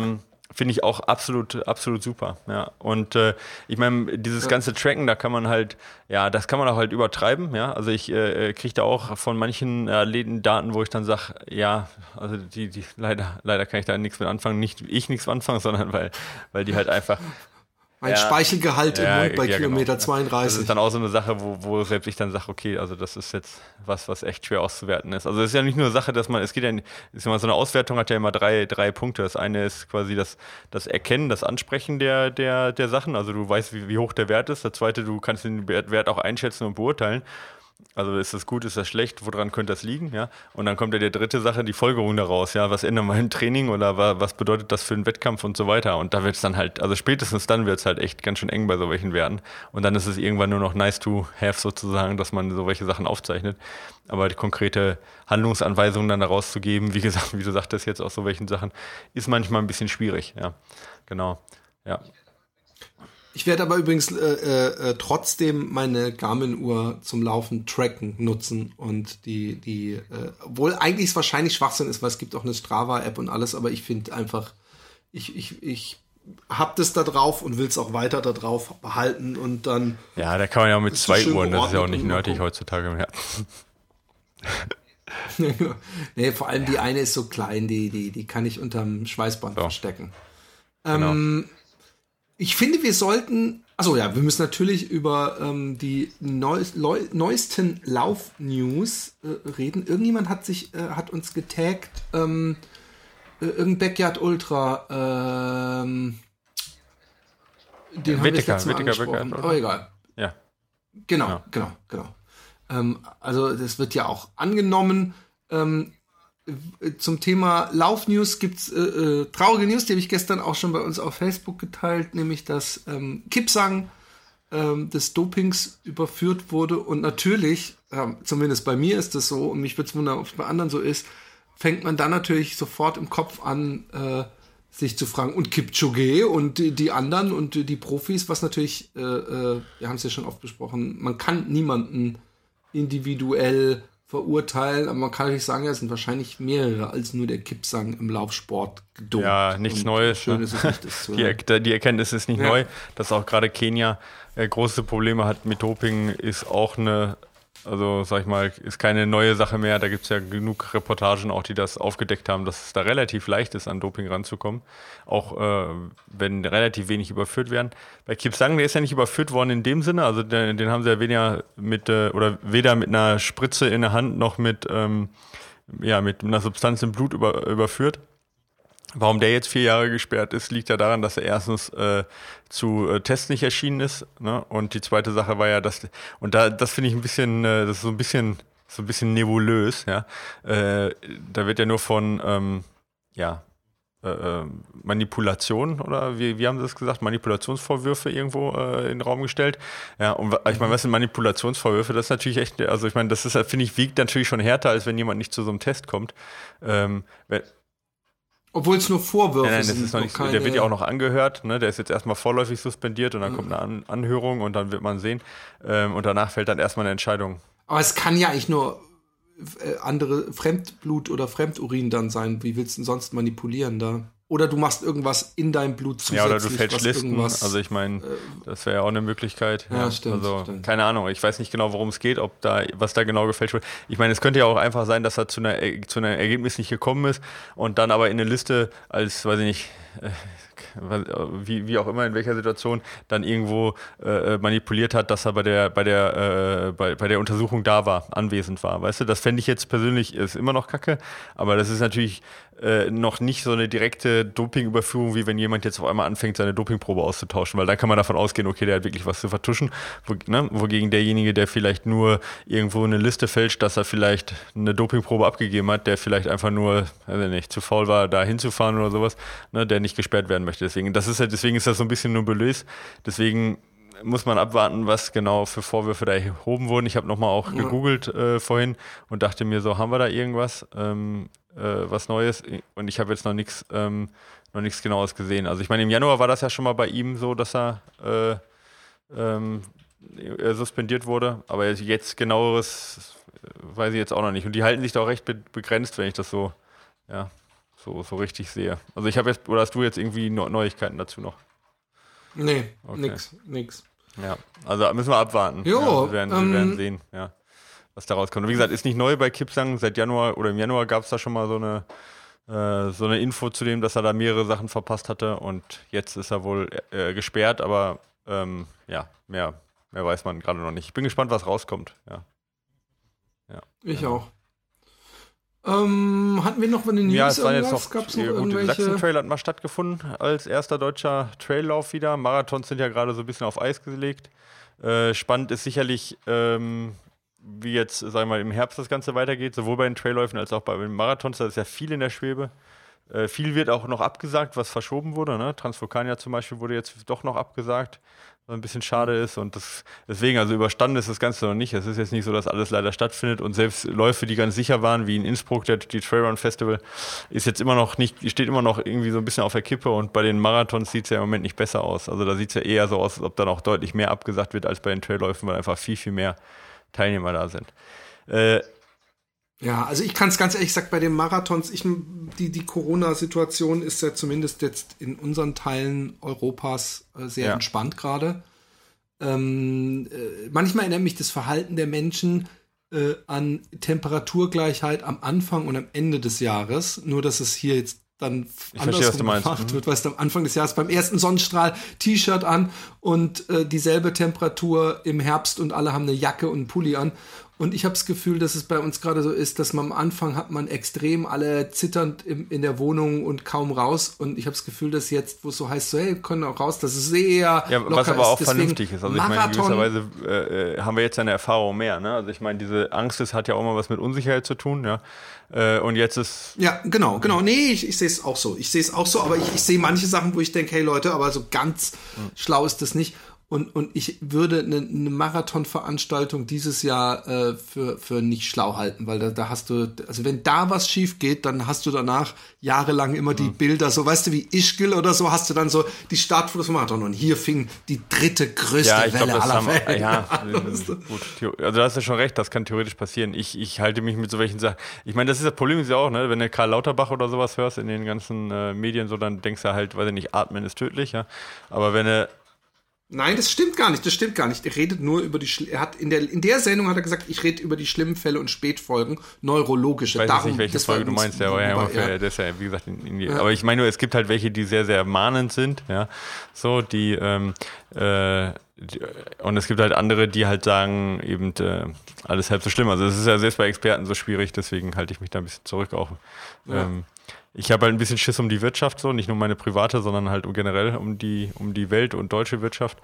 Finde ich auch absolut, absolut super. Ja. Und äh, ich meine, dieses ganze Tracken, da kann man halt, ja, das kann man auch halt übertreiben. Ja. Also ich äh, äh kriege da auch von manchen Athleten Daten, wo ich dann sage, ja, also die, die, leider, leider kann ich da nichts mit anfangen. Nicht ich nichts anfangen, sondern weil, weil die halt einfach Mein ja, Speichelgehalt im Mund bei ja, Kilometer genau. 32. Das ist dann auch so eine Sache, wo, wo selbst ich dann sage, okay, also das ist jetzt was, was echt schwer auszuwerten ist. Also es ist ja nicht nur eine Sache, dass man, es geht ja, ist immer so eine Auswertung hat ja immer drei, drei Punkte. Das eine ist quasi das, das Erkennen, das Ansprechen der, der, der Sachen. Also du weißt, wie, wie hoch der Wert ist. Der zweite, du kannst den Wert auch einschätzen und beurteilen. Also ist das gut, ist das schlecht, woran könnte das liegen, ja? Und dann kommt ja die dritte Sache, die Folgerung daraus, ja, was ändern wir im Training oder was bedeutet das für einen Wettkampf und so weiter. Und da wird es dann halt, also spätestens dann wird es halt echt ganz schön eng bei solchen Werten. Und dann ist es irgendwann nur noch nice to have sozusagen, dass man solche Sachen aufzeichnet. Aber die konkrete Handlungsanweisung dann daraus zu geben, wie gesagt, wie du sagtest jetzt aus so welchen Sachen, ist manchmal ein bisschen schwierig, ja. Genau, ja. Ich werde aber übrigens äh, äh, äh, trotzdem meine Garmin-Uhr zum Laufen tracken nutzen und die, die, äh, obwohl eigentlich es wahrscheinlich Schwachsinn ist, weil es gibt auch eine Strava-App und alles, aber ich finde einfach, ich, ich, ich hab das da drauf und will es auch weiter da drauf behalten und dann. Ja, da kann man ja auch mit zwei Uhren, das ist ja auch nicht nötig heutzutage mehr. nee, vor allem die eine ist so klein, die, die, die kann ich unterm Schweißband so. verstecken. Genau. Ähm, ich finde, wir sollten. Also ja, wir müssen natürlich über ähm, die neues, neuesten Lauf-News äh, reden. Irgendjemand hat sich, äh, hat uns getaggt, ähm, äh, irgendein Backyard Ultra, ähm, den haben Wittiger, wir Wittiger, angesprochen. Aber egal. Ja. Genau, ja. genau, genau. Ähm, also das wird ja auch angenommen. Ähm, zum Thema Laufnews gibt's äh, äh, traurige News, die habe ich gestern auch schon bei uns auf Facebook geteilt, nämlich dass ähm, Kipsang ähm, des Dopings überführt wurde. Und natürlich, äh, zumindest bei mir ist das so und mich würde es wundern, ob es bei anderen so ist, fängt man dann natürlich sofort im Kopf an, äh, sich zu fragen, und Kipchoge und die, die anderen und die Profis, was natürlich, äh, äh, wir haben es ja schon oft besprochen, man kann niemanden individuell verurteilen, aber man kann natürlich sagen, es sind wahrscheinlich mehrere als nur der Kippsang im Laufsport gedopt. Ja, nichts Und Neues. Schön ne? ist es nicht, das zu die, die Erkenntnis ist nicht ja. neu, dass auch gerade Kenia äh, große Probleme hat mit Doping, ist auch eine also, sag ich mal, ist keine neue Sache mehr. Da gibt es ja genug Reportagen auch, die das aufgedeckt haben, dass es da relativ leicht ist, an Doping ranzukommen. Auch äh, wenn relativ wenig überführt werden. Bei Kipsang, der ist ja nicht überführt worden in dem Sinne. Also, den, den haben sie ja weniger mit, äh, oder weder mit einer Spritze in der Hand noch mit, ähm, ja, mit einer Substanz im Blut über, überführt. Warum der jetzt vier Jahre gesperrt ist, liegt ja daran, dass er erstens äh, zu äh, Tests nicht erschienen ist. Ne? Und die zweite Sache war ja, dass, und da, das finde ich ein bisschen, äh, das ist so ein bisschen, so ein bisschen nebulös, ja. Äh, da wird ja nur von, ähm, ja, äh, äh, Manipulation oder wie, wie haben Sie das gesagt? Manipulationsvorwürfe irgendwo äh, in den Raum gestellt. Ja, und ich meine, was sind Manipulationsvorwürfe? Das ist natürlich echt, also ich meine, das ist, finde ich, wiegt natürlich schon härter, als wenn jemand nicht zu so einem Test kommt. Ähm, obwohl es nur Vorwürfe nein, nein, sind. Ist noch nicht, der wird ja auch noch angehört. Ne? Der ist jetzt erstmal vorläufig suspendiert und dann mhm. kommt eine An Anhörung und dann wird man sehen. Ähm, und danach fällt dann erstmal eine Entscheidung. Aber es kann ja eigentlich nur äh, andere Fremdblut oder Fremdurin dann sein. Wie willst du denn sonst manipulieren da? Oder du machst irgendwas in deinem Blut zusätzlich. Ja, oder du fälschst Listen. Also ich meine, äh, das wäre ja auch eine Möglichkeit. Ja, ja. stimmt. Also stimmt. keine Ahnung. Ich weiß nicht genau, worum es geht, ob da was da genau gefälscht wird. Ich meine, es könnte ja auch einfach sein, dass er zu einer zu einem Ergebnis nicht gekommen ist und dann aber in eine Liste als, weiß ich nicht, äh, wie, wie auch immer, in welcher Situation, dann irgendwo äh, manipuliert hat, dass er bei der, bei, der, äh, bei, bei der Untersuchung da war, anwesend war. Weißt du, das fände ich jetzt persönlich, ist immer noch kacke, aber das ist natürlich äh, noch nicht so eine direkte Dopingüberführung, wie wenn jemand jetzt auf einmal anfängt, seine Dopingprobe auszutauschen, weil dann kann man davon ausgehen, okay, der hat wirklich was zu vertuschen, wo, ne? wogegen derjenige, der vielleicht nur irgendwo eine Liste fälscht, dass er vielleicht eine Dopingprobe abgegeben hat, der vielleicht einfach nur, weiß nicht, zu faul war, da hinzufahren oder sowas, ne? der nicht gesperrt werden möchte. Deswegen, das ist halt, deswegen ist das so ein bisschen nebulös. Deswegen muss man abwarten, was genau für Vorwürfe da erhoben wurden. Ich habe nochmal auch gegoogelt äh, vorhin und dachte mir so, haben wir da irgendwas, ähm, äh, was Neues? Und ich habe jetzt noch nichts ähm, noch nichts Genaues gesehen. Also ich meine, im Januar war das ja schon mal bei ihm so, dass er äh, ähm, suspendiert wurde, aber jetzt genaueres äh, weiß ich jetzt auch noch nicht. Und die halten sich da auch recht begrenzt, wenn ich das so, ja, so, so richtig sehe. Also ich habe jetzt, oder hast du jetzt irgendwie Neuigkeiten dazu noch? Nee, okay. nix, nix. Ja, also müssen wir abwarten. Jo, ja, wir, werden, ähm, wir werden sehen, ja, was daraus kommt. Und wie gesagt, ist nicht neu bei Kipsang. Seit Januar oder im Januar gab es da schon mal so eine, äh, so eine Info zu dem, dass er da mehrere Sachen verpasst hatte und jetzt ist er wohl äh, gesperrt, aber ähm, ja, mehr, mehr weiß man gerade noch nicht. Ich bin gespannt, was rauskommt. Ja. ja ich ja. auch. Ähm, hatten wir noch eine News? Ja, es war jetzt noch, Gab's noch gut, irgendwelche... Sachsen Trail hat mal stattgefunden als erster deutscher Traillauf wieder. Marathons sind ja gerade so ein bisschen auf Eis gelegt. Äh, spannend ist sicherlich, ähm, wie jetzt, sagen wir mal, im Herbst das Ganze weitergeht, sowohl bei den Trailläufen als auch bei den Marathons. Da ist ja viel in der Schwebe. Äh, viel wird auch noch abgesagt, was verschoben wurde. Ne? Transvulkania zum Beispiel wurde jetzt doch noch abgesagt was ein bisschen schade ist. Und das, deswegen, also überstanden ist das Ganze noch nicht. Es ist jetzt nicht so, dass alles leider stattfindet. Und selbst Läufe, die ganz sicher waren, wie in Innsbruck, der, die Trailrun Festival, ist jetzt immer noch nicht, steht immer noch irgendwie so ein bisschen auf der Kippe. Und bei den Marathons sieht es ja im Moment nicht besser aus. Also da sieht es ja eher so aus, als ob da noch deutlich mehr abgesagt wird als bei den Trailläufen, weil einfach viel, viel mehr Teilnehmer da sind. Äh, ja, also ich kann es ganz ehrlich sagen, bei den Marathons, ich, die, die Corona-Situation ist ja zumindest jetzt in unseren Teilen Europas äh, sehr ja. entspannt gerade. Ähm, äh, manchmal erinnert mich das Verhalten der Menschen äh, an Temperaturgleichheit am Anfang und am Ende des Jahres, nur dass es hier jetzt dann ich andersrum verstehe, gemacht mhm. wird, weißt du, am Anfang des Jahres beim ersten Sonnenstrahl T-Shirt an und äh, dieselbe Temperatur im Herbst und alle haben eine Jacke und einen Pulli an und ich habe das Gefühl, dass es bei uns gerade so ist, dass man am Anfang hat man extrem alle zitternd im, in der Wohnung und kaum raus. Und ich habe das Gefühl, dass jetzt, wo es so heißt, so, hey, können auch raus, dass es sehr ja, was aber auch ist. vernünftig ist. Also Marathon, ich meine, gewisserweise äh, äh, haben wir jetzt eine Erfahrung mehr. Ne? Also ich meine, diese Angst, das hat ja auch mal was mit Unsicherheit zu tun. Ja. Äh, und jetzt ist. Ja, genau, genau. Nee, ich, ich sehe es auch so. Ich sehe es auch so, aber ich, ich sehe manche Sachen, wo ich denke, hey Leute, aber so ganz mhm. schlau ist das nicht. Und, und ich würde eine, eine Marathonveranstaltung dieses Jahr äh, für, für nicht schlau halten, weil da, da hast du, also wenn da was schief geht, dann hast du danach jahrelang immer die. Bilder, so weißt du, wie Ischgl oder so, hast du dann so die Startfotos vom Marathon. Und hier fing die dritte größte ja, Welle glaub, aller Wellen. Ja, gut, also da hast du schon recht, das kann theoretisch passieren. Ich, ich halte mich mit so welchen Sachen. Ich meine, das ist das Problem ist ja auch, ne, wenn du Karl Lauterbach oder sowas hörst in den ganzen äh, Medien, so dann denkst du halt, weiß ich nicht, atmen ist tödlich, ja. Aber wenn du Nein, das stimmt gar nicht. Das stimmt gar nicht. Er redet nur über die. Er hat in der in der Sendung hat er gesagt, ich rede über die schlimmen Fälle und Spätfolgen, neurologische. Ich weiß Darum, nicht, welche Folge du meinst. Aber, ja, ja. Das ja, wie gesagt, in, in die, ja. aber ich meine nur, es gibt halt welche, die sehr sehr mahnend sind, ja, so die. Ähm, äh, und es gibt halt andere, die halt sagen, eben äh, alles halb so schlimm. Also es ist ja selbst bei Experten so schwierig, deswegen halte ich mich da ein bisschen zurück auch. Ähm, ich habe halt ein bisschen Schiss um die Wirtschaft, so nicht nur meine private, sondern halt generell um die, um die Welt und deutsche Wirtschaft.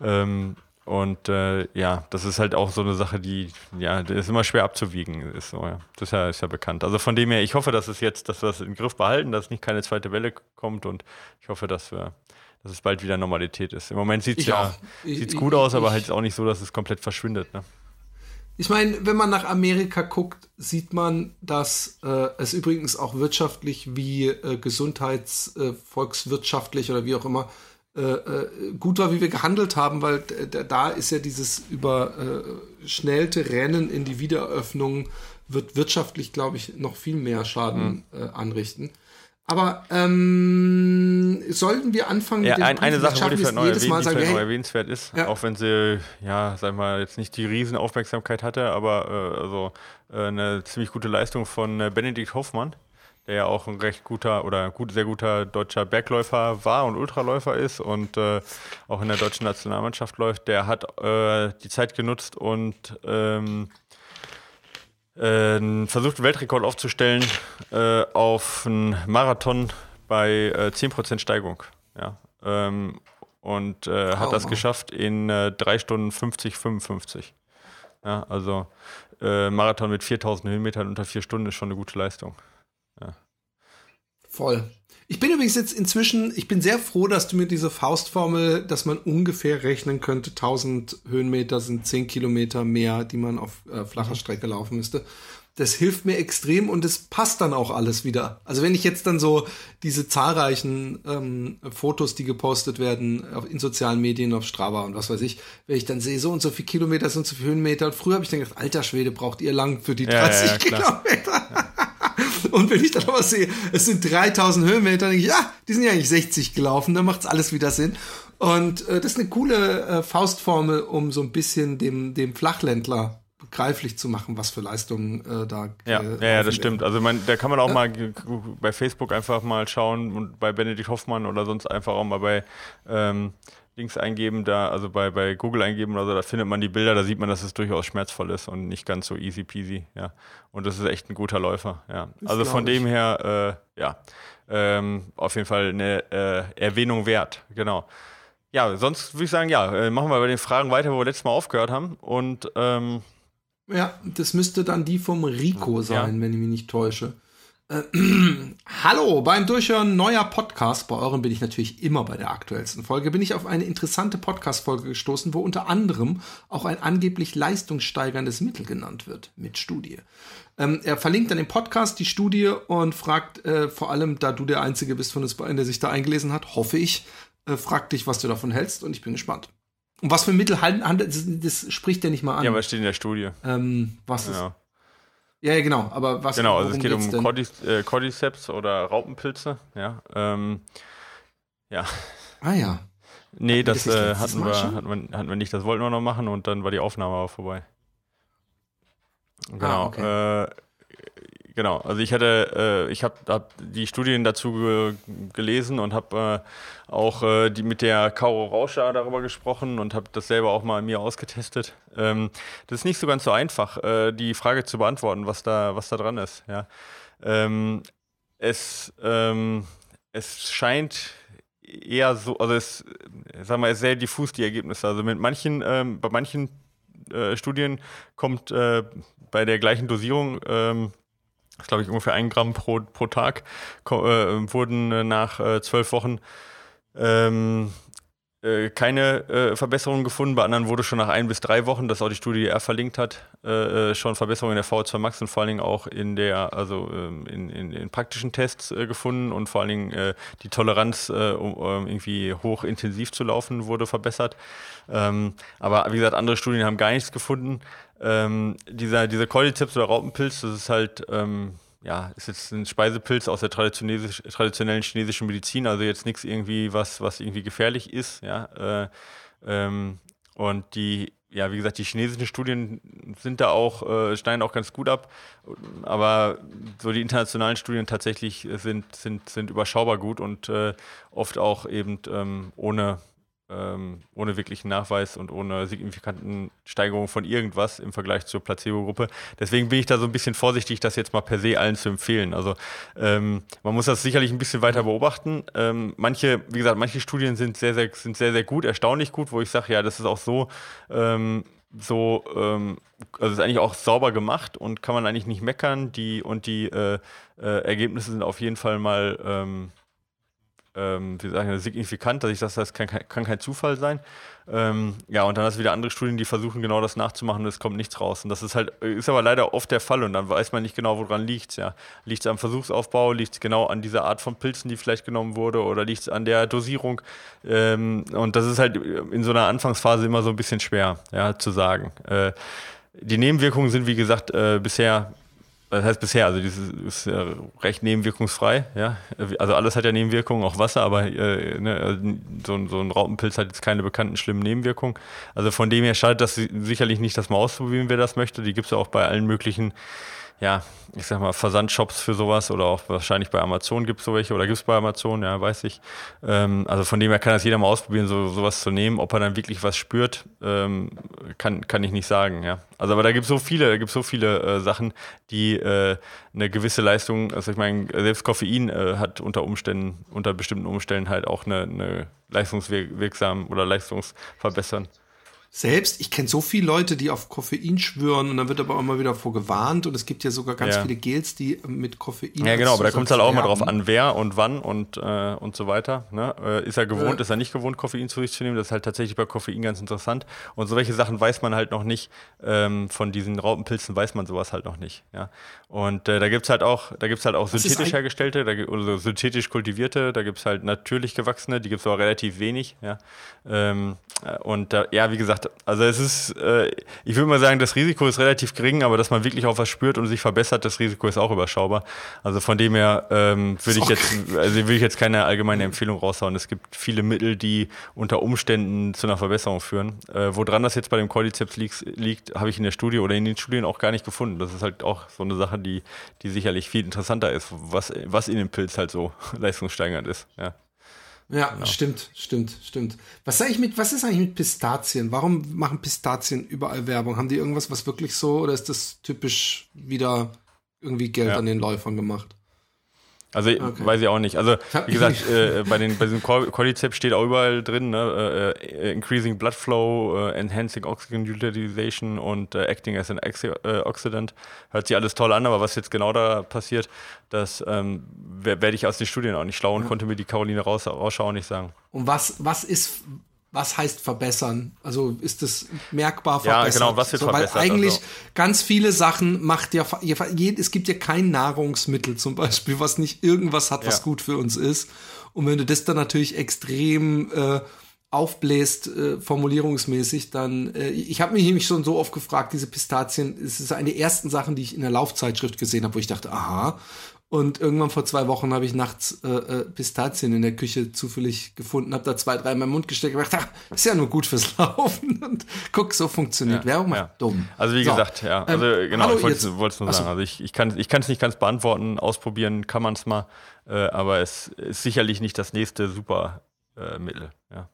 Ähm, und äh, ja, das ist halt auch so eine Sache, die, ja, die ist immer schwer abzuwiegen. Ist so, ja. Das ist ja, ist ja bekannt. Also von dem her, ich hoffe, dass es jetzt, dass wir das im Griff behalten, dass nicht keine zweite Welle kommt und ich hoffe, dass wir, dass es bald wieder Normalität ist. Im Moment sieht es ja sieht's gut ich, aus, aber ich, halt auch nicht so, dass es komplett verschwindet. Ne? Ich meine, wenn man nach Amerika guckt, sieht man, dass äh, es übrigens auch wirtschaftlich wie äh, gesundheits-, äh, volkswirtschaftlich oder wie auch immer äh, äh, gut war, wie wir gehandelt haben, weil da ist ja dieses überschnellte äh, Rennen in die Wiedereröffnung wird wirtschaftlich, glaube ich, noch viel mehr Schaden mhm. anrichten. Aber ähm, sollten wir anfangen ja, mit ein, Eine Sache wollte ich vielleicht noch erwähnen, Mal die vielleicht noch erwähnenswert ist, ja. auch wenn sie, ja, sag mal, jetzt nicht die Riesenaufmerksamkeit hatte, aber äh, also äh, eine ziemlich gute Leistung von äh, Benedikt Hoffmann, der ja auch ein recht guter oder gut, sehr guter deutscher Bergläufer war und Ultraläufer ist und äh, auch in der deutschen Nationalmannschaft läuft. Der hat äh, die Zeit genutzt und ähm, äh, versucht, einen Weltrekord aufzustellen äh, auf einen Marathon bei äh, 10% Steigung. Ja. Ähm, und äh, hat das geschafft in äh, 3 Stunden 50, 55. Ja, also äh, Marathon mit 4000 Höhenmetern unter 4 Stunden ist schon eine gute Leistung. Ja. Voll. Ich bin übrigens jetzt inzwischen, ich bin sehr froh, dass du mir diese Faustformel, dass man ungefähr rechnen könnte, 1000 Höhenmeter sind 10 Kilometer mehr, die man auf äh, flacher mhm. Strecke laufen müsste. Das hilft mir extrem und es passt dann auch alles wieder. Also wenn ich jetzt dann so diese zahlreichen ähm, Fotos, die gepostet werden in sozialen Medien, auf Strava und was weiß ich, wenn ich dann sehe, so und so viele Kilometer, so und so viele Höhenmeter. Und früher habe ich dann gedacht, alter Schwede, braucht ihr lang für die 30 ja, ja, Kilometer. Ja. Und wenn ich dann aber sehe, es sind 3000 Höhenmeter, dann denke ich, ja, die sind ja eigentlich 60 gelaufen, dann macht's alles wieder Sinn. Und äh, das ist eine coole äh, Faustformel, um so ein bisschen dem, dem Flachländler begreiflich zu machen, was für Leistungen äh, da. Ja, äh, ja, ja, das stimmt. Also man, da kann man auch mal bei Facebook einfach mal schauen und bei Benedikt Hoffmann oder sonst einfach auch mal bei ähm, Links eingeben, da, also bei, bei Google eingeben oder so, da findet man die Bilder, da sieht man, dass es durchaus schmerzvoll ist und nicht ganz so easy peasy, ja. Und das ist echt ein guter Läufer, ja. Das also von dem her, äh, ja, ähm, auf jeden Fall eine äh, Erwähnung wert, genau. Ja, sonst würde ich sagen, ja, äh, machen wir bei den Fragen weiter, wo wir letztes Mal aufgehört haben. Und ähm, ja, das müsste dann die vom Rico sein, ja. wenn ich mich nicht täusche. Äh, Hallo, beim Durchhören neuer Podcast, bei euren bin ich natürlich immer bei der aktuellsten Folge, bin ich auf eine interessante Podcast-Folge gestoßen, wo unter anderem auch ein angeblich leistungssteigerndes Mittel genannt wird, mit Studie. Ähm, er verlinkt dann im Podcast die Studie und fragt äh, vor allem, da du der Einzige bist von uns beiden, der sich da eingelesen hat, hoffe ich, äh, fragt dich, was du davon hältst und ich bin gespannt. Und was für Mittel handelt, das, das spricht er nicht mal an. Ja, was steht in der Studie? Ähm, was ist? Ja, ja, genau. Aber was Genau, also es geht um Cordis, äh, Cordyceps oder Raupenpilze. Ja. Ähm, ja. Ah ja. Nee, das, das äh, hatten, wir, hatten, wir, hatten wir nicht. Das wollten wir noch machen und dann war die Aufnahme aber vorbei. Genau. Ah, okay. äh, genau. Also ich hatte, äh, ich habe hab die Studien dazu ge gelesen und habe äh, auch äh, die mit der Caro Rauscher darüber gesprochen und habe das selber auch mal mir ausgetestet. Ähm, das ist nicht so ganz so einfach, äh, die Frage zu beantworten, was da, was da dran ist. Ja. Ähm, es, ähm, es scheint eher so, also es, sag mal, sehr diffus die Ergebnisse. Also mit manchen, ähm, bei manchen äh, Studien kommt äh, bei der gleichen Dosierung ähm, das glaube ich ungefähr ein Gramm pro, pro Tag, äh, wurden äh, nach äh, zwölf Wochen ähm, äh, keine äh, Verbesserungen gefunden. Bei anderen wurde schon nach ein bis drei Wochen, das auch die Studie, die er verlinkt hat, äh, schon Verbesserungen in der VO2 Max und vor allen Dingen auch in der, also ähm, in, in, in, praktischen Tests gefunden und vor allen Dingen die Toleranz, um irgendwie hoch intensiv zu laufen, wurde verbessert. Ähm, aber wie gesagt, andere Studien haben gar nichts gefunden. Ähm, dieser, dieser Cordyceps oder Raupenpilz, das ist halt, ähm, ja, ist jetzt ein Speisepilz aus der traditionellen chinesischen Medizin, also jetzt nichts irgendwie, was, was irgendwie gefährlich ist, ja. Äh, ähm, und die, ja, wie gesagt, die chinesischen Studien sind da auch, äh, schneiden auch ganz gut ab, aber so die internationalen Studien tatsächlich sind, sind, sind überschaubar gut und äh, oft auch eben ähm, ohne, ähm, ohne wirklichen Nachweis und ohne signifikanten Steigerung von irgendwas im Vergleich zur Placebo-Gruppe. Deswegen bin ich da so ein bisschen vorsichtig, das jetzt mal per se allen zu empfehlen. Also ähm, man muss das sicherlich ein bisschen weiter beobachten. Ähm, manche, wie gesagt, manche Studien sind sehr, sehr, sind sehr, sehr gut, erstaunlich gut, wo ich sage, ja, das ist auch so, ähm, so, ähm, also ist eigentlich auch sauber gemacht und kann man eigentlich nicht meckern. Die und die äh, äh, Ergebnisse sind auf jeden Fall mal ähm, ähm, wie sagen, signifikant, dass ich sage, das kann, kann kein Zufall sein. Ähm, ja, und dann hast du wieder andere Studien, die versuchen genau das nachzumachen und es kommt nichts raus. Und das ist halt, ist aber leider oft der Fall und dann weiß man nicht genau, woran liegt es. Ja. Liegt es am Versuchsaufbau, liegt es genau an dieser Art von Pilzen, die vielleicht genommen wurde oder liegt es an der Dosierung? Ähm, und das ist halt in so einer Anfangsphase immer so ein bisschen schwer ja, zu sagen. Äh, die Nebenwirkungen sind, wie gesagt, äh, bisher das heißt bisher, also dieses ist ja recht nebenwirkungsfrei, ja. Also alles hat ja Nebenwirkungen, auch Wasser, aber äh, ne, so, so, ein Raupenpilz hat jetzt keine bekannten schlimmen Nebenwirkungen. Also von dem her schadet das sicherlich nicht, dass man ausprobieren, wer das möchte. Die gibt es ja auch bei allen möglichen ja, ich sag mal, Versandshops für sowas oder auch wahrscheinlich bei Amazon gibt es so welche oder gibt es bei Amazon, ja, weiß ich. Ähm, also von dem her kann das jeder mal ausprobieren, so sowas zu nehmen. Ob er dann wirklich was spürt, ähm, kann, kann ich nicht sagen, ja. Also aber da gibt es so viele, da gibt so viele äh, Sachen, die äh, eine gewisse Leistung, also ich meine, selbst Koffein äh, hat unter Umständen, unter bestimmten Umständen halt auch eine, eine leistungswirksam oder leistungsverbessern selbst, ich kenne so viele Leute, die auf Koffein schwören und dann wird aber auch immer wieder vorgewarnt und es gibt ja sogar ganz ja. viele Gels, die mit Koffein. Ja, genau, aber da kommt es halt auch mal drauf an, wer und wann und, äh, und so weiter. Ne? Äh, ist er gewohnt, äh. ist er nicht gewohnt, Koffein zu sich zu nehmen? Das ist halt tatsächlich bei Koffein ganz interessant. Und so welche Sachen weiß man halt noch nicht. Ähm, von diesen Raupenpilzen weiß man sowas halt noch nicht. Ja? Und äh, da gibt es halt auch, da gibt's halt auch synthetisch hergestellte da, oder synthetisch kultivierte, da gibt es halt natürlich gewachsene, die gibt es aber relativ wenig. Ja? Ähm, äh, und ja, wie gesagt, gesagt, also es ist, äh, ich würde mal sagen, das Risiko ist relativ gering, aber dass man wirklich auch was spürt und sich verbessert, das Risiko ist auch überschaubar. Also von dem her ähm, würde ich jetzt, also würde ich jetzt keine allgemeine Empfehlung raushauen. Es gibt viele Mittel, die unter Umständen zu einer Verbesserung führen. Äh, woran das jetzt bei dem Cordyceps liegt, liegt habe ich in der Studie oder in den Studien auch gar nicht gefunden. Das ist halt auch so eine Sache, die, die sicherlich viel interessanter ist, was, was in dem Pilz halt so leistungssteigernd ist. Ja. Ja, genau. stimmt, stimmt, stimmt. Was, ich mit, was ist eigentlich mit Pistazien? Warum machen Pistazien überall Werbung? Haben die irgendwas, was wirklich so, oder ist das typisch wieder irgendwie Geld ja. an den Läufern gemacht? Also okay. weiß ich auch nicht. Also wie gesagt, äh, bei, den, bei diesem Cordyceps steht auch überall drin, ne? äh, äh increasing blood flow, uh, enhancing oxygen utilization und uh, acting as an oxidant. Hört sich alles toll an, aber was jetzt genau da passiert, das ähm, werde ich aus den Studien auch nicht schlau und ja. konnte mir die Caroline raus, Rausschau nicht sagen. Und was, was ist was heißt verbessern? Also ist es merkbar verbessert? Ja, genau, was wird so, verbessert? Weil eigentlich also. ganz viele Sachen macht ja, es gibt ja kein Nahrungsmittel zum Beispiel, was nicht irgendwas hat, was ja. gut für uns ist. Und wenn du das dann natürlich extrem äh, aufbläst, äh, formulierungsmäßig, dann, äh, ich habe mich nämlich schon so oft gefragt, diese Pistazien, es ist eine der ersten Sachen, die ich in der Laufzeitschrift gesehen habe, wo ich dachte, aha, und irgendwann vor zwei Wochen habe ich nachts äh, äh, Pistazien in der Küche zufällig gefunden, habe da zwei, drei in meinen Mund gesteckt und gedacht, ach, ist ja nur gut fürs Laufen. Und guck, so funktioniert ja, Werbung. Ja. Dumm. Also wie so. gesagt, ja. Also ähm, genau, hallo, ich wollte es nur sagen. Also ich, ich kann es ich nicht ganz beantworten, ausprobieren kann man es mal, äh, aber es ist sicherlich nicht das nächste Supermittel. Äh, ja.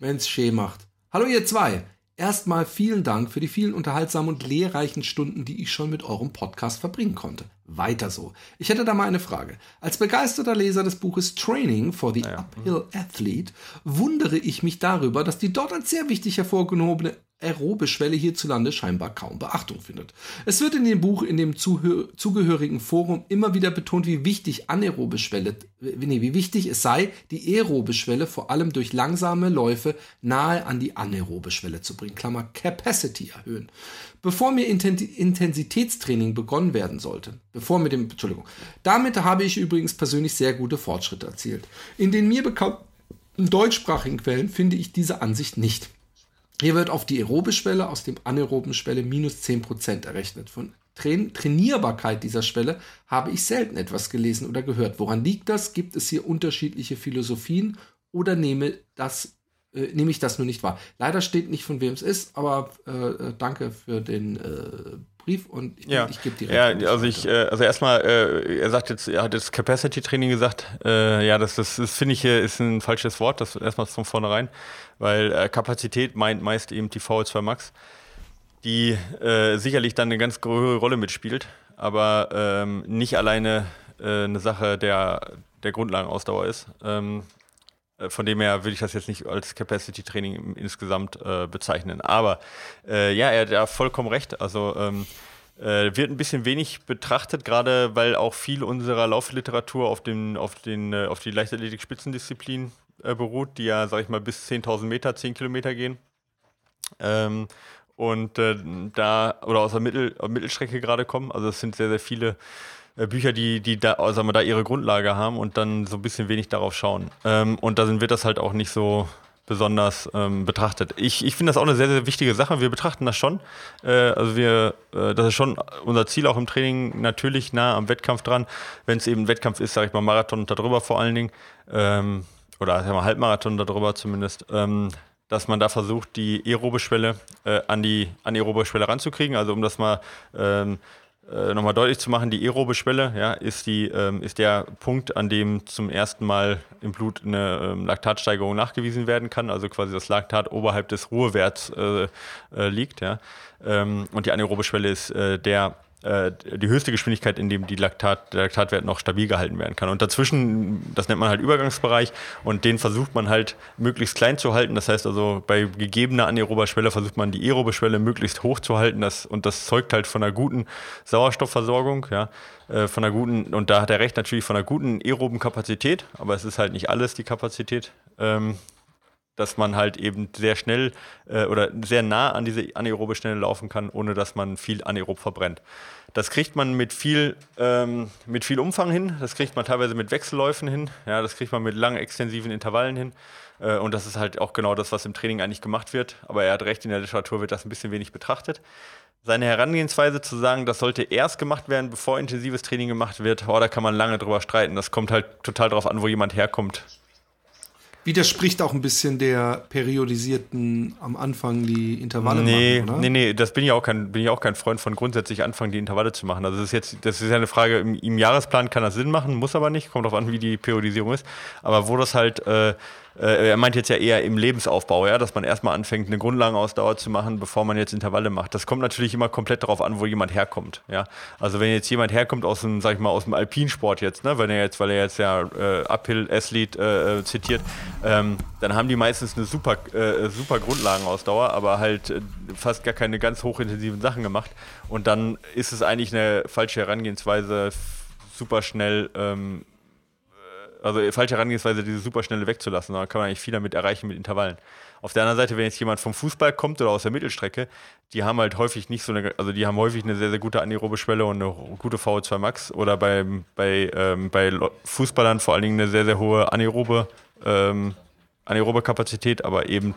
Wenn es schee macht. Hallo ihr zwei. Erstmal vielen Dank für die vielen unterhaltsamen und lehrreichen Stunden, die ich schon mit eurem Podcast verbringen konnte. Weiter so. Ich hätte da mal eine Frage. Als begeisterter Leser des Buches Training for the ja. Uphill Athlete wundere ich mich darüber, dass die dort als sehr wichtig hervorgehobene aerobe Schwelle hierzulande scheinbar kaum Beachtung findet. Es wird in dem Buch, in dem zugehörigen Forum immer wieder betont, wie wichtig anaerobe Schwelle, nee, wie wichtig es sei, die aerobe Schwelle vor allem durch langsame Läufe nahe an die anaerobe Schwelle zu bringen. Klammer Capacity erhöhen. Bevor mir Intensitätstraining begonnen werden sollte, bevor mit dem, Entschuldigung, damit habe ich übrigens persönlich sehr gute Fortschritte erzielt. In den mir bekannten deutschsprachigen Quellen finde ich diese Ansicht nicht. Hier wird auf die aerobe Schwelle aus dem anaeroben Schwelle minus 10% errechnet. Von Train Trainierbarkeit dieser Schwelle habe ich selten etwas gelesen oder gehört. Woran liegt das? Gibt es hier unterschiedliche Philosophien oder nehme, das, äh, nehme ich das nur nicht wahr? Leider steht nicht, von wem es ist, aber äh, äh danke für den äh, Brief und ich, ja. ich gebe die Ja, also ich, äh, also erstmal, äh, er sagt jetzt, er hat jetzt Capacity Training gesagt. Äh, ja, das, das, das finde ich ist ein falsches Wort, das erstmal von vornherein, weil äh, Kapazität meint meist eben die VO2 Max, die äh, sicherlich dann eine ganz große Rolle mitspielt, aber ähm, nicht alleine äh, eine Sache der, der Grundlagenausdauer ist. Ähm, äh, von dem her würde ich das jetzt nicht als Capacity Training insgesamt äh, bezeichnen. Aber äh, ja, er hat ja vollkommen recht. Also ähm, äh, wird ein bisschen wenig betrachtet, gerade weil auch viel unserer Laufliteratur auf, den, auf, den, äh, auf die Leichtathletik-Spitzendisziplin äh, beruht, die ja, sag ich mal, bis 10.000 Meter, 10 Kilometer gehen. Ähm, und da, oder aus der Mittel, Mittelstrecke gerade kommen. Also es sind sehr, sehr viele äh, Bücher, die, die da, sagen wir, da ihre Grundlage haben und dann so ein bisschen wenig darauf schauen. Ähm, und da wird das halt auch nicht so besonders ähm, betrachtet. Ich, ich finde das auch eine sehr, sehr wichtige Sache. Wir betrachten das schon. Äh, also wir, äh, das ist schon unser Ziel auch im Training natürlich nah am Wettkampf dran. Wenn es eben Wettkampf ist, sage ich mal Marathon und darüber vor allen Dingen, ähm, oder wir Halbmarathon darüber zumindest, ähm, dass man da versucht, die aerobe Schwelle äh, an die anaerobe Schwelle ranzukriegen. Also um das mal ähm, äh, nochmal deutlich zu machen, die aerobe Schwelle ja, ist, die, ähm, ist der Punkt, an dem zum ersten Mal im Blut eine ähm, Laktatsteigerung nachgewiesen werden kann, also quasi das Laktat oberhalb des Ruhewerts äh, äh, liegt. Ja. Ähm, und die anaerobe Schwelle ist äh, der die höchste Geschwindigkeit, in dem die Laktat, der Laktatwert noch stabil gehalten werden kann. Und dazwischen, das nennt man halt Übergangsbereich und den versucht man halt möglichst klein zu halten. Das heißt also, bei gegebener anaerober Schwelle versucht man die aerobe Schwelle möglichst hoch zu halten. Das, und das zeugt halt von einer guten Sauerstoffversorgung, ja, äh, von einer guten, und da hat er recht, natürlich von einer guten aeroben Kapazität, aber es ist halt nicht alles die Kapazität. Ähm, dass man halt eben sehr schnell äh, oder sehr nah an diese anaerobe Stelle laufen kann, ohne dass man viel anaerob verbrennt. Das kriegt man mit viel, ähm, mit viel Umfang hin, das kriegt man teilweise mit Wechselläufen hin, ja, das kriegt man mit langen extensiven Intervallen hin. Äh, und das ist halt auch genau das, was im Training eigentlich gemacht wird. Aber er hat recht, in der Literatur wird das ein bisschen wenig betrachtet. Seine Herangehensweise zu sagen, das sollte erst gemacht werden, bevor intensives Training gemacht wird, oh, da kann man lange drüber streiten. Das kommt halt total darauf an, wo jemand herkommt widerspricht auch ein bisschen der periodisierten am Anfang die Intervalle nee, machen, oder? Nee, nee, das bin ich auch kein, bin ich auch kein Freund von grundsätzlich anfangen, die Intervalle zu machen. Also das ist jetzt, das ist ja eine Frage, im, im Jahresplan kann das Sinn machen, muss aber nicht, kommt darauf an, wie die Periodisierung ist. Aber wo das halt äh, äh, er meint jetzt ja eher im Lebensaufbau, ja, dass man erstmal anfängt, eine Grundlagenausdauer zu machen, bevor man jetzt Intervalle macht. Das kommt natürlich immer komplett darauf an, wo jemand herkommt. Ja. Also wenn jetzt jemand herkommt aus dem, sag ich mal, aus dem Alpinsport jetzt, ne, wenn er jetzt, weil er jetzt ja äh, Uphill Athlete äh, äh, zitiert, ähm, dann haben die meistens eine super, äh, super Grundlagenausdauer, aber halt äh, fast gar keine ganz hochintensiven Sachen gemacht. Und dann ist es eigentlich eine falsche Herangehensweise, super schnell ähm, also falsche Herangehensweise, diese superschnelle wegzulassen. Da kann man eigentlich viel damit erreichen mit Intervallen. Auf der anderen Seite, wenn jetzt jemand vom Fußball kommt oder aus der Mittelstrecke, die haben halt häufig nicht so eine, also die haben häufig eine sehr, sehr gute anaerobe Schwelle und eine gute VO2 Max oder bei, bei, ähm, bei Fußballern vor allen Dingen eine sehr, sehr hohe anaerobe, ähm, anaerobe Kapazität, aber eben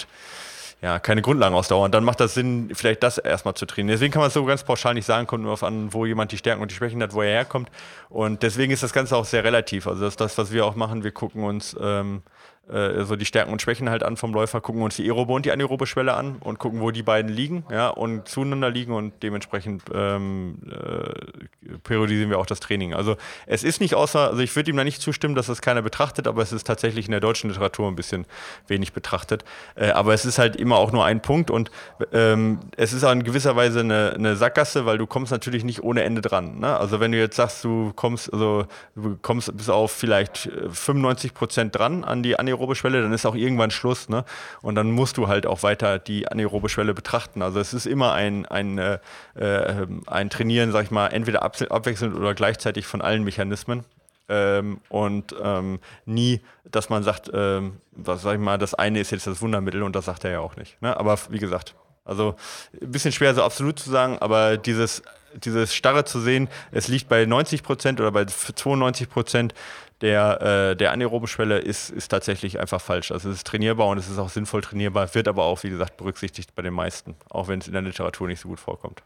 ja, keine Grundlagen ausdauern. Dann macht das Sinn, vielleicht das erstmal zu trainieren. Deswegen kann man es so ganz pauschal nicht sagen, kommt nur auf an, wo jemand die Stärken und die Schwächen hat, wo er herkommt. Und deswegen ist das Ganze auch sehr relativ. Also das ist das, was wir auch machen. Wir gucken uns ähm, äh, so die Stärken und Schwächen halt an vom Läufer, gucken uns die aerobe und die anaerobe Schwelle an und gucken, wo die beiden liegen, ja, und zueinander liegen und dementsprechend ähm, äh, periodisieren wir auch das Training. Also es ist nicht außer, also ich würde ihm da nicht zustimmen, dass das keiner betrachtet, aber es ist tatsächlich in der deutschen Literatur ein bisschen wenig betrachtet. Äh, aber es ist halt immer auch nur ein Punkt und ähm, es ist auch in gewisser Weise eine, eine, Sackgasse, weil du kommst natürlich nicht ohne Ende dran. Ne? Also wenn du jetzt sagst, du kommst, also du kommst bis auf vielleicht 95 Prozent dran an die anaerobe anaerobe Schwelle, dann ist auch irgendwann Schluss. Ne? Und dann musst du halt auch weiter die anaerobe Schwelle betrachten. Also es ist immer ein, ein, äh, äh ein Trainieren, sag ich mal, entweder abwechselnd oder gleichzeitig von allen Mechanismen. Ähm, und ähm, nie, dass man sagt, ähm, was sag ich mal, das eine ist jetzt das Wundermittel und das sagt er ja auch nicht. Ne? Aber wie gesagt, also ein bisschen schwer so absolut zu sagen, aber dieses, dieses Starre zu sehen, es liegt bei 90 Prozent oder bei 92 Prozent der, äh, der anaerobe Schwelle ist, ist tatsächlich einfach falsch. Also es ist trainierbar und es ist auch sinnvoll trainierbar, wird aber auch, wie gesagt, berücksichtigt bei den meisten, auch wenn es in der Literatur nicht so gut vorkommt.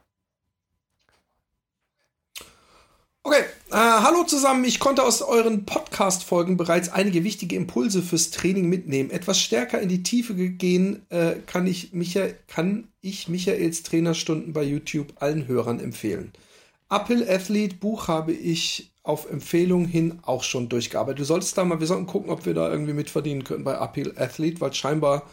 Okay, äh, hallo zusammen. Ich konnte aus euren Podcast-Folgen bereits einige wichtige Impulse fürs Training mitnehmen. Etwas stärker in die Tiefe gehen äh, kann, ich Michael, kann ich Michaels Trainerstunden bei YouTube allen Hörern empfehlen. Uphill Athlete Buch habe ich auf Empfehlung hin auch schon durchgearbeitet. Du solltest da mal, wir sollten gucken, ob wir da irgendwie mitverdienen können bei Uphill Athlete, weil scheinbar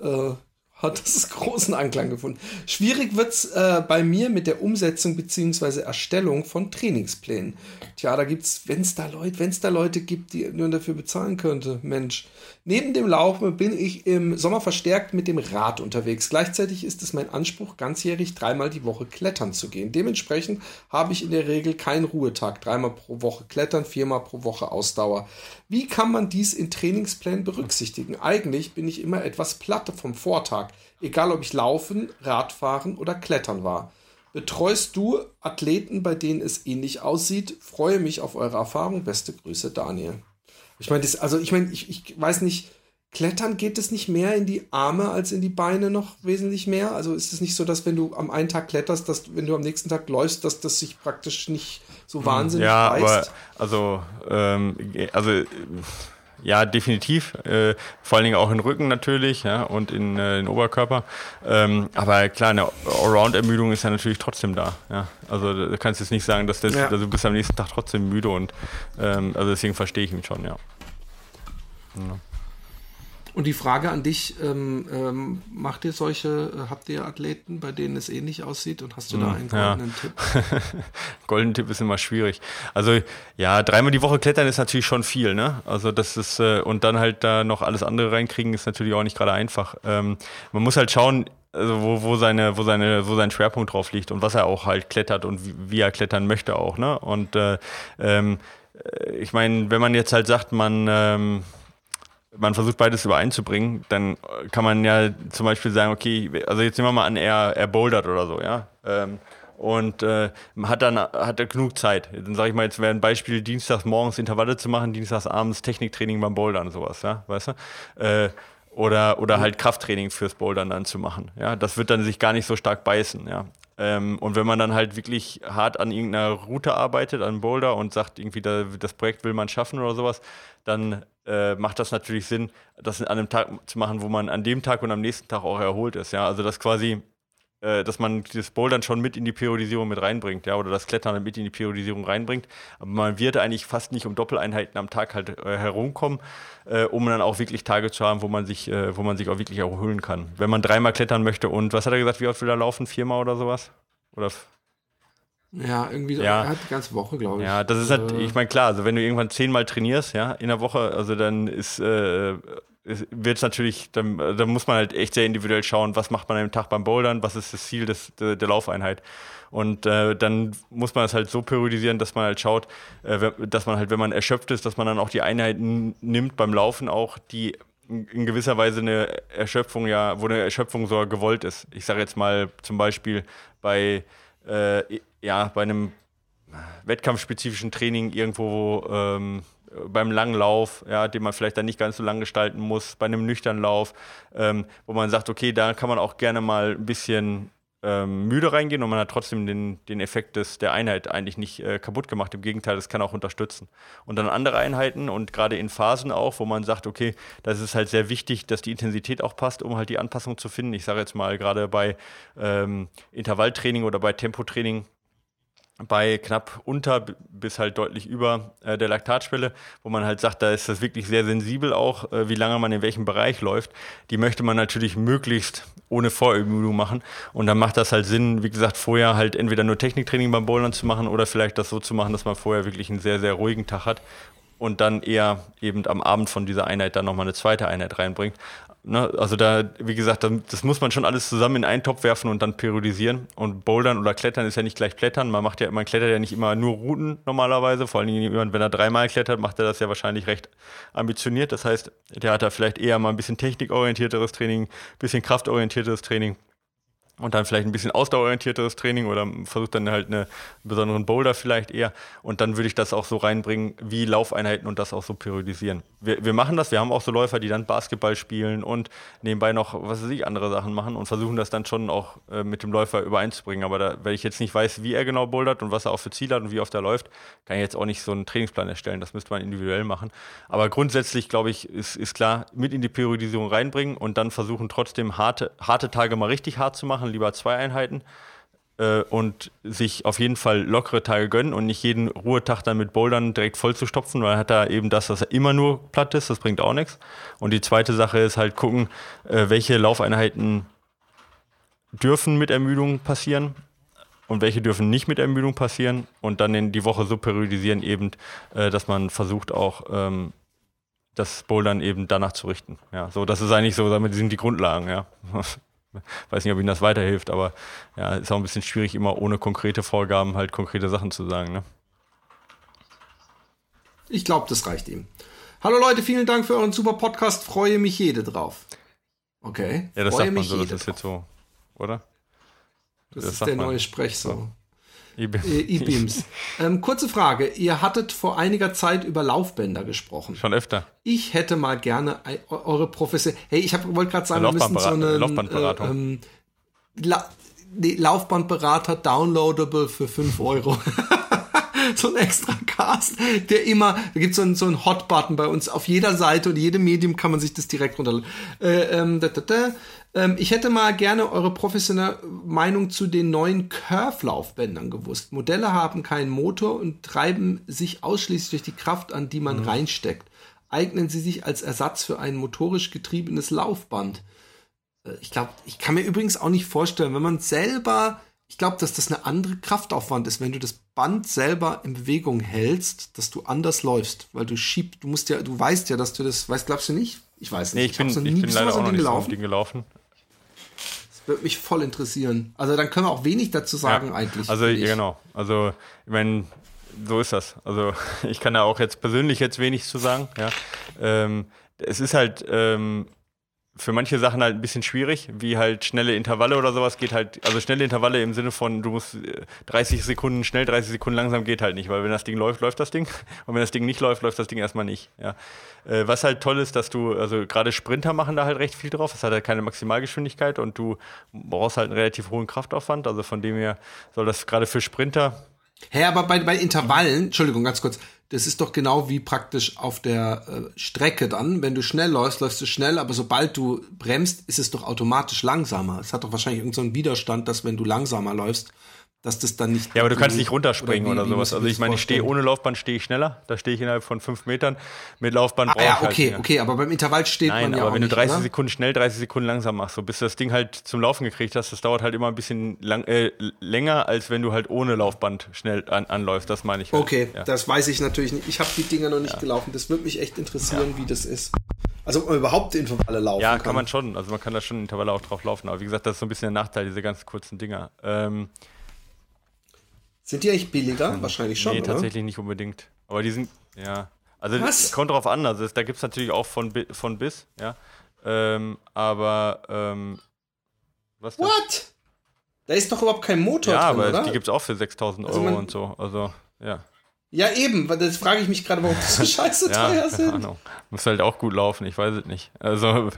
äh, hat das großen Anklang gefunden. Schwierig wird's äh, bei mir mit der Umsetzung bzw. Erstellung von Trainingsplänen. Tja, da gibt's, wenn's da Leute, wenn's da Leute gibt, die nur dafür bezahlen könnte, Mensch. Neben dem Laufen bin ich im Sommer verstärkt mit dem Rad unterwegs. Gleichzeitig ist es mein Anspruch, ganzjährig dreimal die Woche klettern zu gehen. Dementsprechend habe ich in der Regel keinen Ruhetag. Dreimal pro Woche klettern, viermal pro Woche Ausdauer. Wie kann man dies in Trainingsplänen berücksichtigen? Eigentlich bin ich immer etwas platt vom Vortag, egal ob ich laufen, Radfahren oder klettern war. Betreust du Athleten, bei denen es ähnlich aussieht? Freue mich auf eure Erfahrung. Beste Grüße, Daniel. Ich meine, also ich meine, ich, ich weiß nicht, Klettern geht es nicht mehr in die Arme als in die Beine noch wesentlich mehr? Also ist es nicht so, dass wenn du am einen Tag kletterst, dass wenn du am nächsten Tag läufst, dass das sich praktisch nicht so wahnsinnig ja, reißt? Aber also, ähm, also ja, definitiv. Äh, vor allen Dingen auch in Rücken natürlich ja, und in äh, den Oberkörper. Ähm, aber klar, eine Allround-Ermüdung ist ja natürlich trotzdem da. Ja. Also du kannst jetzt nicht sagen, dass das, ja. also du bist am nächsten Tag trotzdem müde und ähm, also deswegen verstehe ich ihn schon, ja. ja. Und die Frage an dich, ähm, ähm, macht ihr solche, äh, habt ihr Athleten, bei denen es ähnlich aussieht und hast du da hm, einen goldenen ja. Tipp? Golden Tipp ist immer schwierig. Also ja, dreimal die Woche klettern ist natürlich schon viel, ne? Also das ist, äh, und dann halt da noch alles andere reinkriegen, ist natürlich auch nicht gerade einfach. Ähm, man muss halt schauen, also wo, wo, seine, wo, seine, wo sein Schwerpunkt drauf liegt und was er auch halt klettert und wie, wie er klettern möchte auch, ne? Und äh, ähm, äh, ich meine, wenn man jetzt halt sagt, man ähm, man versucht beides übereinzubringen, dann kann man ja zum Beispiel sagen, okay, also jetzt nehmen wir mal an, er, er bouldert oder so, ja. Ähm, und äh, hat dann hat er genug Zeit. Dann sage ich mal, jetzt wäre ein Beispiel, dienstags morgens Intervalle zu machen, dienstags abends Techniktraining beim Bouldern und sowas, ja, weißt du? Äh, oder, oder halt Krafttraining fürs Bouldern dann zu machen. Ja, das wird dann sich gar nicht so stark beißen, ja. Ähm, und wenn man dann halt wirklich hart an irgendeiner Route arbeitet, an Boulder und sagt, irgendwie da, das Projekt will man schaffen oder sowas, dann äh, macht das natürlich Sinn, das an einem Tag zu machen, wo man an dem Tag und am nächsten Tag auch erholt ist. Ja, also das quasi äh, dass man das Bouldern schon mit in die Periodisierung mit reinbringt, ja, oder das Klettern mit in die Periodisierung reinbringt. Aber man wird eigentlich fast nicht um Doppeleinheiten am Tag halt äh, herumkommen, äh, um dann auch wirklich Tage zu haben, wo man sich, äh, wo man sich auch wirklich erholen kann. Wenn man dreimal klettern möchte und was hat er gesagt, wie oft will er laufen? Viermal oder sowas? Oder ja, irgendwie so, ja. die ganze Woche, glaube ich. Ja, das ist halt, äh. ich meine, klar, also wenn du irgendwann zehnmal trainierst, ja, in der Woche, also dann ist, äh, wird es natürlich, dann, dann, muss man halt echt sehr individuell schauen, was macht man am Tag beim Bouldern, was ist das Ziel des, der, der Laufeinheit. Und äh, dann muss man es halt so periodisieren, dass man halt schaut, äh, dass man halt, wenn man erschöpft ist, dass man dann auch die Einheiten nimmt beim Laufen auch, die in gewisser Weise eine Erschöpfung ja, wo eine Erschöpfung sogar gewollt ist. Ich sage jetzt mal zum Beispiel bei, äh, ja, bei einem wettkampfspezifischen Training irgendwo ähm, beim langen Lauf, ja, den man vielleicht dann nicht ganz so lang gestalten muss, bei einem nüchternen Lauf, ähm, wo man sagt, okay, da kann man auch gerne mal ein bisschen ähm, müde reingehen und man hat trotzdem den, den Effekt des, der Einheit eigentlich nicht äh, kaputt gemacht. Im Gegenteil, das kann auch unterstützen. Und dann andere Einheiten und gerade in Phasen auch, wo man sagt, okay, das ist halt sehr wichtig, dass die Intensität auch passt, um halt die Anpassung zu finden. Ich sage jetzt mal gerade bei ähm, Intervalltraining oder bei Tempotraining bei knapp unter bis halt deutlich über äh, der Laktatschwelle, wo man halt sagt, da ist das wirklich sehr sensibel auch, äh, wie lange man in welchem Bereich läuft. Die möchte man natürlich möglichst ohne Vorübung machen. Und dann macht das halt Sinn, wie gesagt, vorher halt entweder nur Techniktraining beim Bouldern zu machen oder vielleicht das so zu machen, dass man vorher wirklich einen sehr, sehr ruhigen Tag hat und dann eher eben am Abend von dieser Einheit dann nochmal eine zweite Einheit reinbringt. Ne? Also da, wie gesagt, das muss man schon alles zusammen in einen Topf werfen und dann periodisieren. Und Bouldern oder Klettern ist ja nicht gleich Klettern. Man macht ja, man klettert ja nicht immer nur Routen normalerweise. Vor allen Dingen, wenn er dreimal klettert, macht er das ja wahrscheinlich recht ambitioniert. Das heißt, der hat da vielleicht eher mal ein bisschen technikorientierteres Training, ein bisschen kraftorientierteres Training und dann vielleicht ein bisschen ausdauerorientierteres Training oder versucht dann halt einen besonderen Boulder vielleicht eher. Und dann würde ich das auch so reinbringen, wie Laufeinheiten und das auch so periodisieren. Wir, wir machen das, wir haben auch so Läufer, die dann Basketball spielen und nebenbei noch, was weiß ich, andere Sachen machen und versuchen das dann schon auch äh, mit dem Läufer übereinzubringen. Aber da, wenn ich jetzt nicht weiß, wie er genau bouldert und was er auch für Ziele hat und wie oft er läuft, kann ich jetzt auch nicht so einen Trainingsplan erstellen. Das müsste man individuell machen. Aber grundsätzlich, glaube ich, ist, ist klar, mit in die Periodisierung reinbringen und dann versuchen trotzdem harte, harte Tage mal richtig hart zu machen machen, lieber zwei Einheiten äh, und sich auf jeden Fall lockere Tage gönnen und nicht jeden Ruhetag dann mit Bouldern direkt voll zu stopfen, weil er hat da eben das, dass er immer nur platt ist, das bringt auch nichts. Und die zweite Sache ist halt gucken, äh, welche Laufeinheiten dürfen mit Ermüdung passieren und welche dürfen nicht mit Ermüdung passieren und dann in die Woche so periodisieren eben, äh, dass man versucht auch ähm, das Bouldern eben danach zu richten. Ja, so das ist eigentlich so, damit sind die Grundlagen, ja. Weiß nicht, ob Ihnen das weiterhilft, aber ja, ist auch ein bisschen schwierig, immer ohne konkrete Vorgaben halt konkrete Sachen zu sagen. Ne? Ich glaube, das reicht ihm. Hallo Leute, vielen Dank für euren super Podcast. Freue mich jede drauf. Okay. Ja, das Freue sagt man so, das ist drauf. jetzt so, oder? Das, das ist der neue Sprech so. E-Beams. Äh, ähm, kurze Frage. Ihr hattet vor einiger Zeit über Laufbänder gesprochen. Schon öfter. Ich hätte mal gerne eure Profession. Hey, ich wollte gerade sagen, wir müssen so eine Laufbandberatung. Äh, ähm, La nee, Laufbandberater downloadable für 5 Euro. so ein extra Cast, der immer, da gibt so es so einen Hot-Button bei uns auf jeder Seite und jedem Medium kann man sich das direkt runterladen. Äh, ähm, da, da, da. Ähm, ich hätte mal gerne eure professionelle Meinung zu den neuen Curve-Laufbändern gewusst. Modelle haben keinen Motor und treiben sich ausschließlich durch die Kraft an, die man mhm. reinsteckt. Eignen sie sich als Ersatz für ein motorisch getriebenes Laufband? Äh, ich glaube, ich kann mir übrigens auch nicht vorstellen, wenn man selber, ich glaube, dass das eine andere Kraftaufwand ist, wenn du das Band selber in Bewegung hältst, dass du anders läufst, weil du schiebst, du musst ja, du weißt ja, dass du das, weißt, glaubst du nicht? Ich weiß nicht. Nee, ich, ich bin, ich bin leider auch noch nicht gelaufen. so Ding gelaufen. Würde mich voll interessieren. Also dann können wir auch wenig dazu sagen ja, eigentlich. Also ja, genau. Also ich meine, so ist das. Also ich kann da auch jetzt persönlich jetzt wenig zu sagen. Ja. Ähm, es ist halt ähm, für manche Sachen halt ein bisschen schwierig, wie halt schnelle Intervalle oder sowas geht halt, also schnelle Intervalle im Sinne von, du musst 30 äh, Sekunden schnell, 30 Sekunden langsam geht halt nicht, weil wenn das Ding läuft, läuft das Ding. Und wenn das Ding nicht läuft, läuft das Ding erstmal nicht, ja. Äh, was halt toll ist, dass du, also gerade Sprinter machen da halt recht viel drauf, es hat halt keine Maximalgeschwindigkeit und du brauchst halt einen relativ hohen Kraftaufwand, also von dem her soll das gerade für Sprinter Hä, hey, aber bei, bei Intervallen, Entschuldigung, ganz kurz, das ist doch genau wie praktisch auf der äh, Strecke dann. Wenn du schnell läufst, läufst du schnell, aber sobald du bremst, ist es doch automatisch langsamer. Es hat doch wahrscheinlich irgendeinen so Widerstand, dass wenn du langsamer läufst, dass das dann nicht. Ja, aber du kannst nicht runterspringen oder, wie, oder sowas. Also ich meine, ich stehe ohne Laufband stehe ich schneller. Da stehe ich innerhalb von fünf Metern. Mit Laufband ah, brauche ja, ich halt okay, mehr. okay, aber beim Intervall steht Nein, man ja aber wenn nicht, du 30 oder? Sekunden schnell, 30 Sekunden langsam machst, so bis du das Ding halt zum Laufen gekriegt hast, das dauert halt immer ein bisschen lang, äh, länger, als wenn du halt ohne Laufband schnell an, anläufst. Das meine ich. Halt. Okay, ja. das weiß ich natürlich nicht. Ich habe die Dinger noch nicht ja. gelaufen. Das würde mich echt interessieren, wie das ist. Also ob man überhaupt Intervalle laufen ja, kann. Ja, kann man schon. Also man kann da schon Intervalle auch drauf laufen. Aber wie gesagt, das ist so ein bisschen der Nachteil, diese ganz kurzen Dinger. Ähm, sind die eigentlich billiger? Hm. Wahrscheinlich schon. Nee, oder? tatsächlich nicht unbedingt. Aber die sind, ja. Also Was? kommt drauf an. Also da gibt es natürlich auch von, von bis, ja. Ähm, aber ähm, was denn? What? Da ist doch überhaupt kein Motor ja, drin, aber oder? die gibt es auch für 6000 Euro also und so. Also, ja. Ja, eben, das frage ich mich gerade, warum die so scheiße ja, teuer sind. Ahnung. Muss halt auch gut laufen, ich weiß es nicht. Also,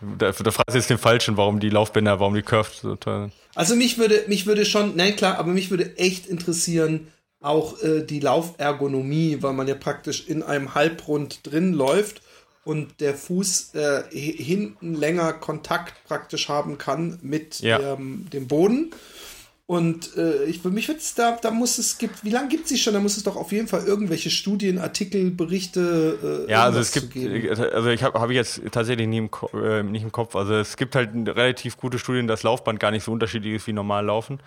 da, da fragst du jetzt den Falschen, warum die Laufbänder, warum die Curves so teuer sind. Also, mich würde, mich würde schon, nein, klar, aber mich würde echt interessieren, auch äh, die Laufergonomie, weil man ja praktisch in einem Halbrund drin läuft und der Fuß äh, hinten länger Kontakt praktisch haben kann mit ja. dem, dem Boden. Und äh, ich, für mich wird es da, da muss es gibt, wie lange gibt es sie schon? Da muss es doch auf jeden Fall irgendwelche Studien, Artikel, Berichte. Äh, ja, also es gibt, also ich habe hab ich jetzt tatsächlich nie im, äh, nicht im Kopf. Also es gibt halt relativ gute Studien, dass Laufband gar nicht so unterschiedlich ist wie normal laufen.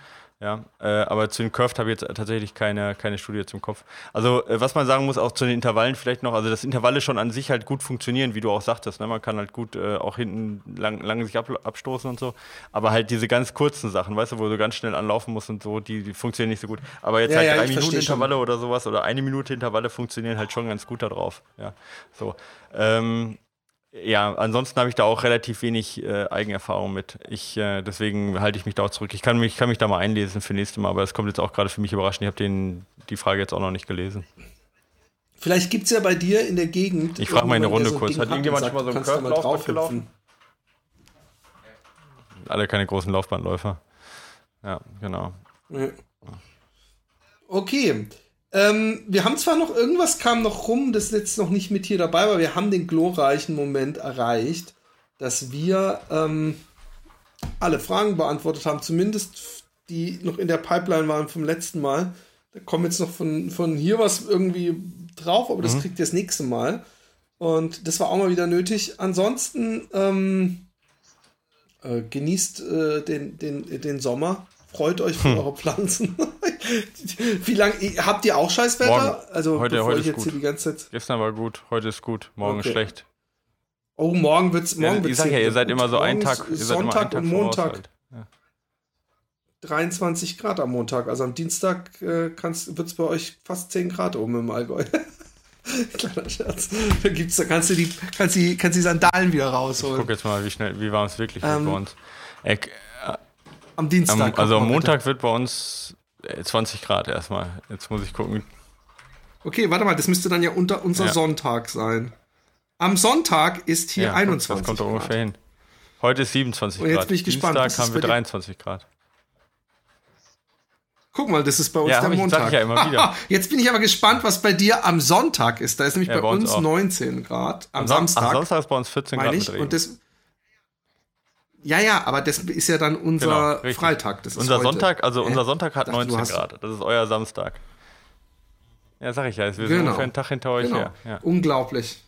Ja, äh, aber zu den Curved habe ich jetzt tatsächlich keine, keine Studie zum Kopf. Also, äh, was man sagen muss, auch zu den Intervallen vielleicht noch, also das Intervalle schon an sich halt gut funktionieren, wie du auch sagtest. Ne? Man kann halt gut äh, auch hinten lang, lang sich ab, abstoßen und so. Aber halt diese ganz kurzen Sachen, weißt du, wo du ganz schnell anlaufen musst und so, die, die funktionieren nicht so gut. Aber jetzt ja, halt ja, drei Minuten Intervalle schon. oder sowas oder eine Minute Intervalle funktionieren halt schon ganz gut da drauf. Ja, so. Ähm, ja, ansonsten habe ich da auch relativ wenig äh, Eigenerfahrung mit. Ich, äh, deswegen halte ich mich da auch zurück. Ich kann mich, kann mich da mal einlesen für nächstes Mal, aber es kommt jetzt auch gerade für mich überraschend. Ich habe die Frage jetzt auch noch nicht gelesen. Vielleicht gibt es ja bei dir in der Gegend. Ich frage mal eine Runde so kurz. Hat irgendjemand schon mal so einen Curve-Laufband gelaufen? Alle keine großen Laufbandläufer. Ja, genau. Okay. Ähm, wir haben zwar noch irgendwas kam noch rum, das ist jetzt noch nicht mit hier dabei, aber wir haben den glorreichen Moment erreicht, dass wir ähm, alle Fragen beantwortet haben, zumindest die noch in der Pipeline waren vom letzten Mal. Da kommt jetzt noch von, von hier was irgendwie drauf, aber das mhm. kriegt ihr das nächste Mal. Und das war auch mal wieder nötig. Ansonsten ähm, äh, genießt äh, den, den, den Sommer. Freut euch für hm. eure Pflanzen. Wie lange habt ihr auch Scheißwetter? Morgen. Also heute, heute ist gut. Gestern war gut, heute ist gut, morgen okay. ist schlecht. Oh, morgen wird's morgen ja, wird's. Ich sag ja, ihr seid immer so ein Tag, Sonntag und Montag. Halt. Ja. 23 Grad am Montag. Also am Dienstag äh, wird es bei euch fast 10 Grad oben im Allgäu. Kleiner Scherz. Da gibt's, da kannst du die, kannst die, kannst die Sandalen wieder rausholen. Ich guck jetzt mal, wie schnell, wie war es wirklich ähm, bei uns. Äh, am Dienstag. Am, also am Montag wird bei uns 20 äh, Grad erstmal. Jetzt muss ich gucken. Okay, warte mal, das müsste dann ja unter unser ja. Sonntag sein. Am Sonntag ist hier ja, 21 Das kommt doch ungefähr hin. Heute ist 27 Grad. Und jetzt bin ich gespannt. Dienstag haben wir 23 Grad. Guck mal, das ist bei uns ja, der Montag. Ich ja immer wieder. jetzt bin ich aber gespannt, was bei dir am Sonntag ist. Da ist nämlich ja, bei, bei, uns, uns 19 Grad. Am, am Samstag. Am Samstag ist bei uns 14 Grad. Und das, ja, ja, aber das ist ja dann unser genau, Freitag. Das unser heute. Sonntag, also unser Sonntag hat 19 Grad. Das ist euer Samstag. Ja, sag ich ja. Wir sind genau. ungefähr einen Tag hinter euch genau. her. Ja. Unglaublich.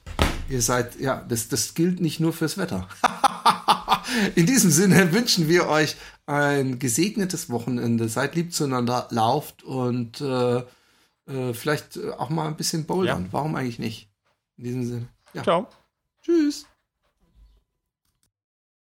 Ihr seid, ja, das, das gilt nicht nur fürs Wetter. In diesem Sinne wünschen wir euch ein gesegnetes Wochenende. Seid lieb zueinander, lauft und äh, äh, vielleicht auch mal ein bisschen bouldern. Ja. Warum eigentlich nicht? In diesem Sinne. Ja. Ciao. Tschüss.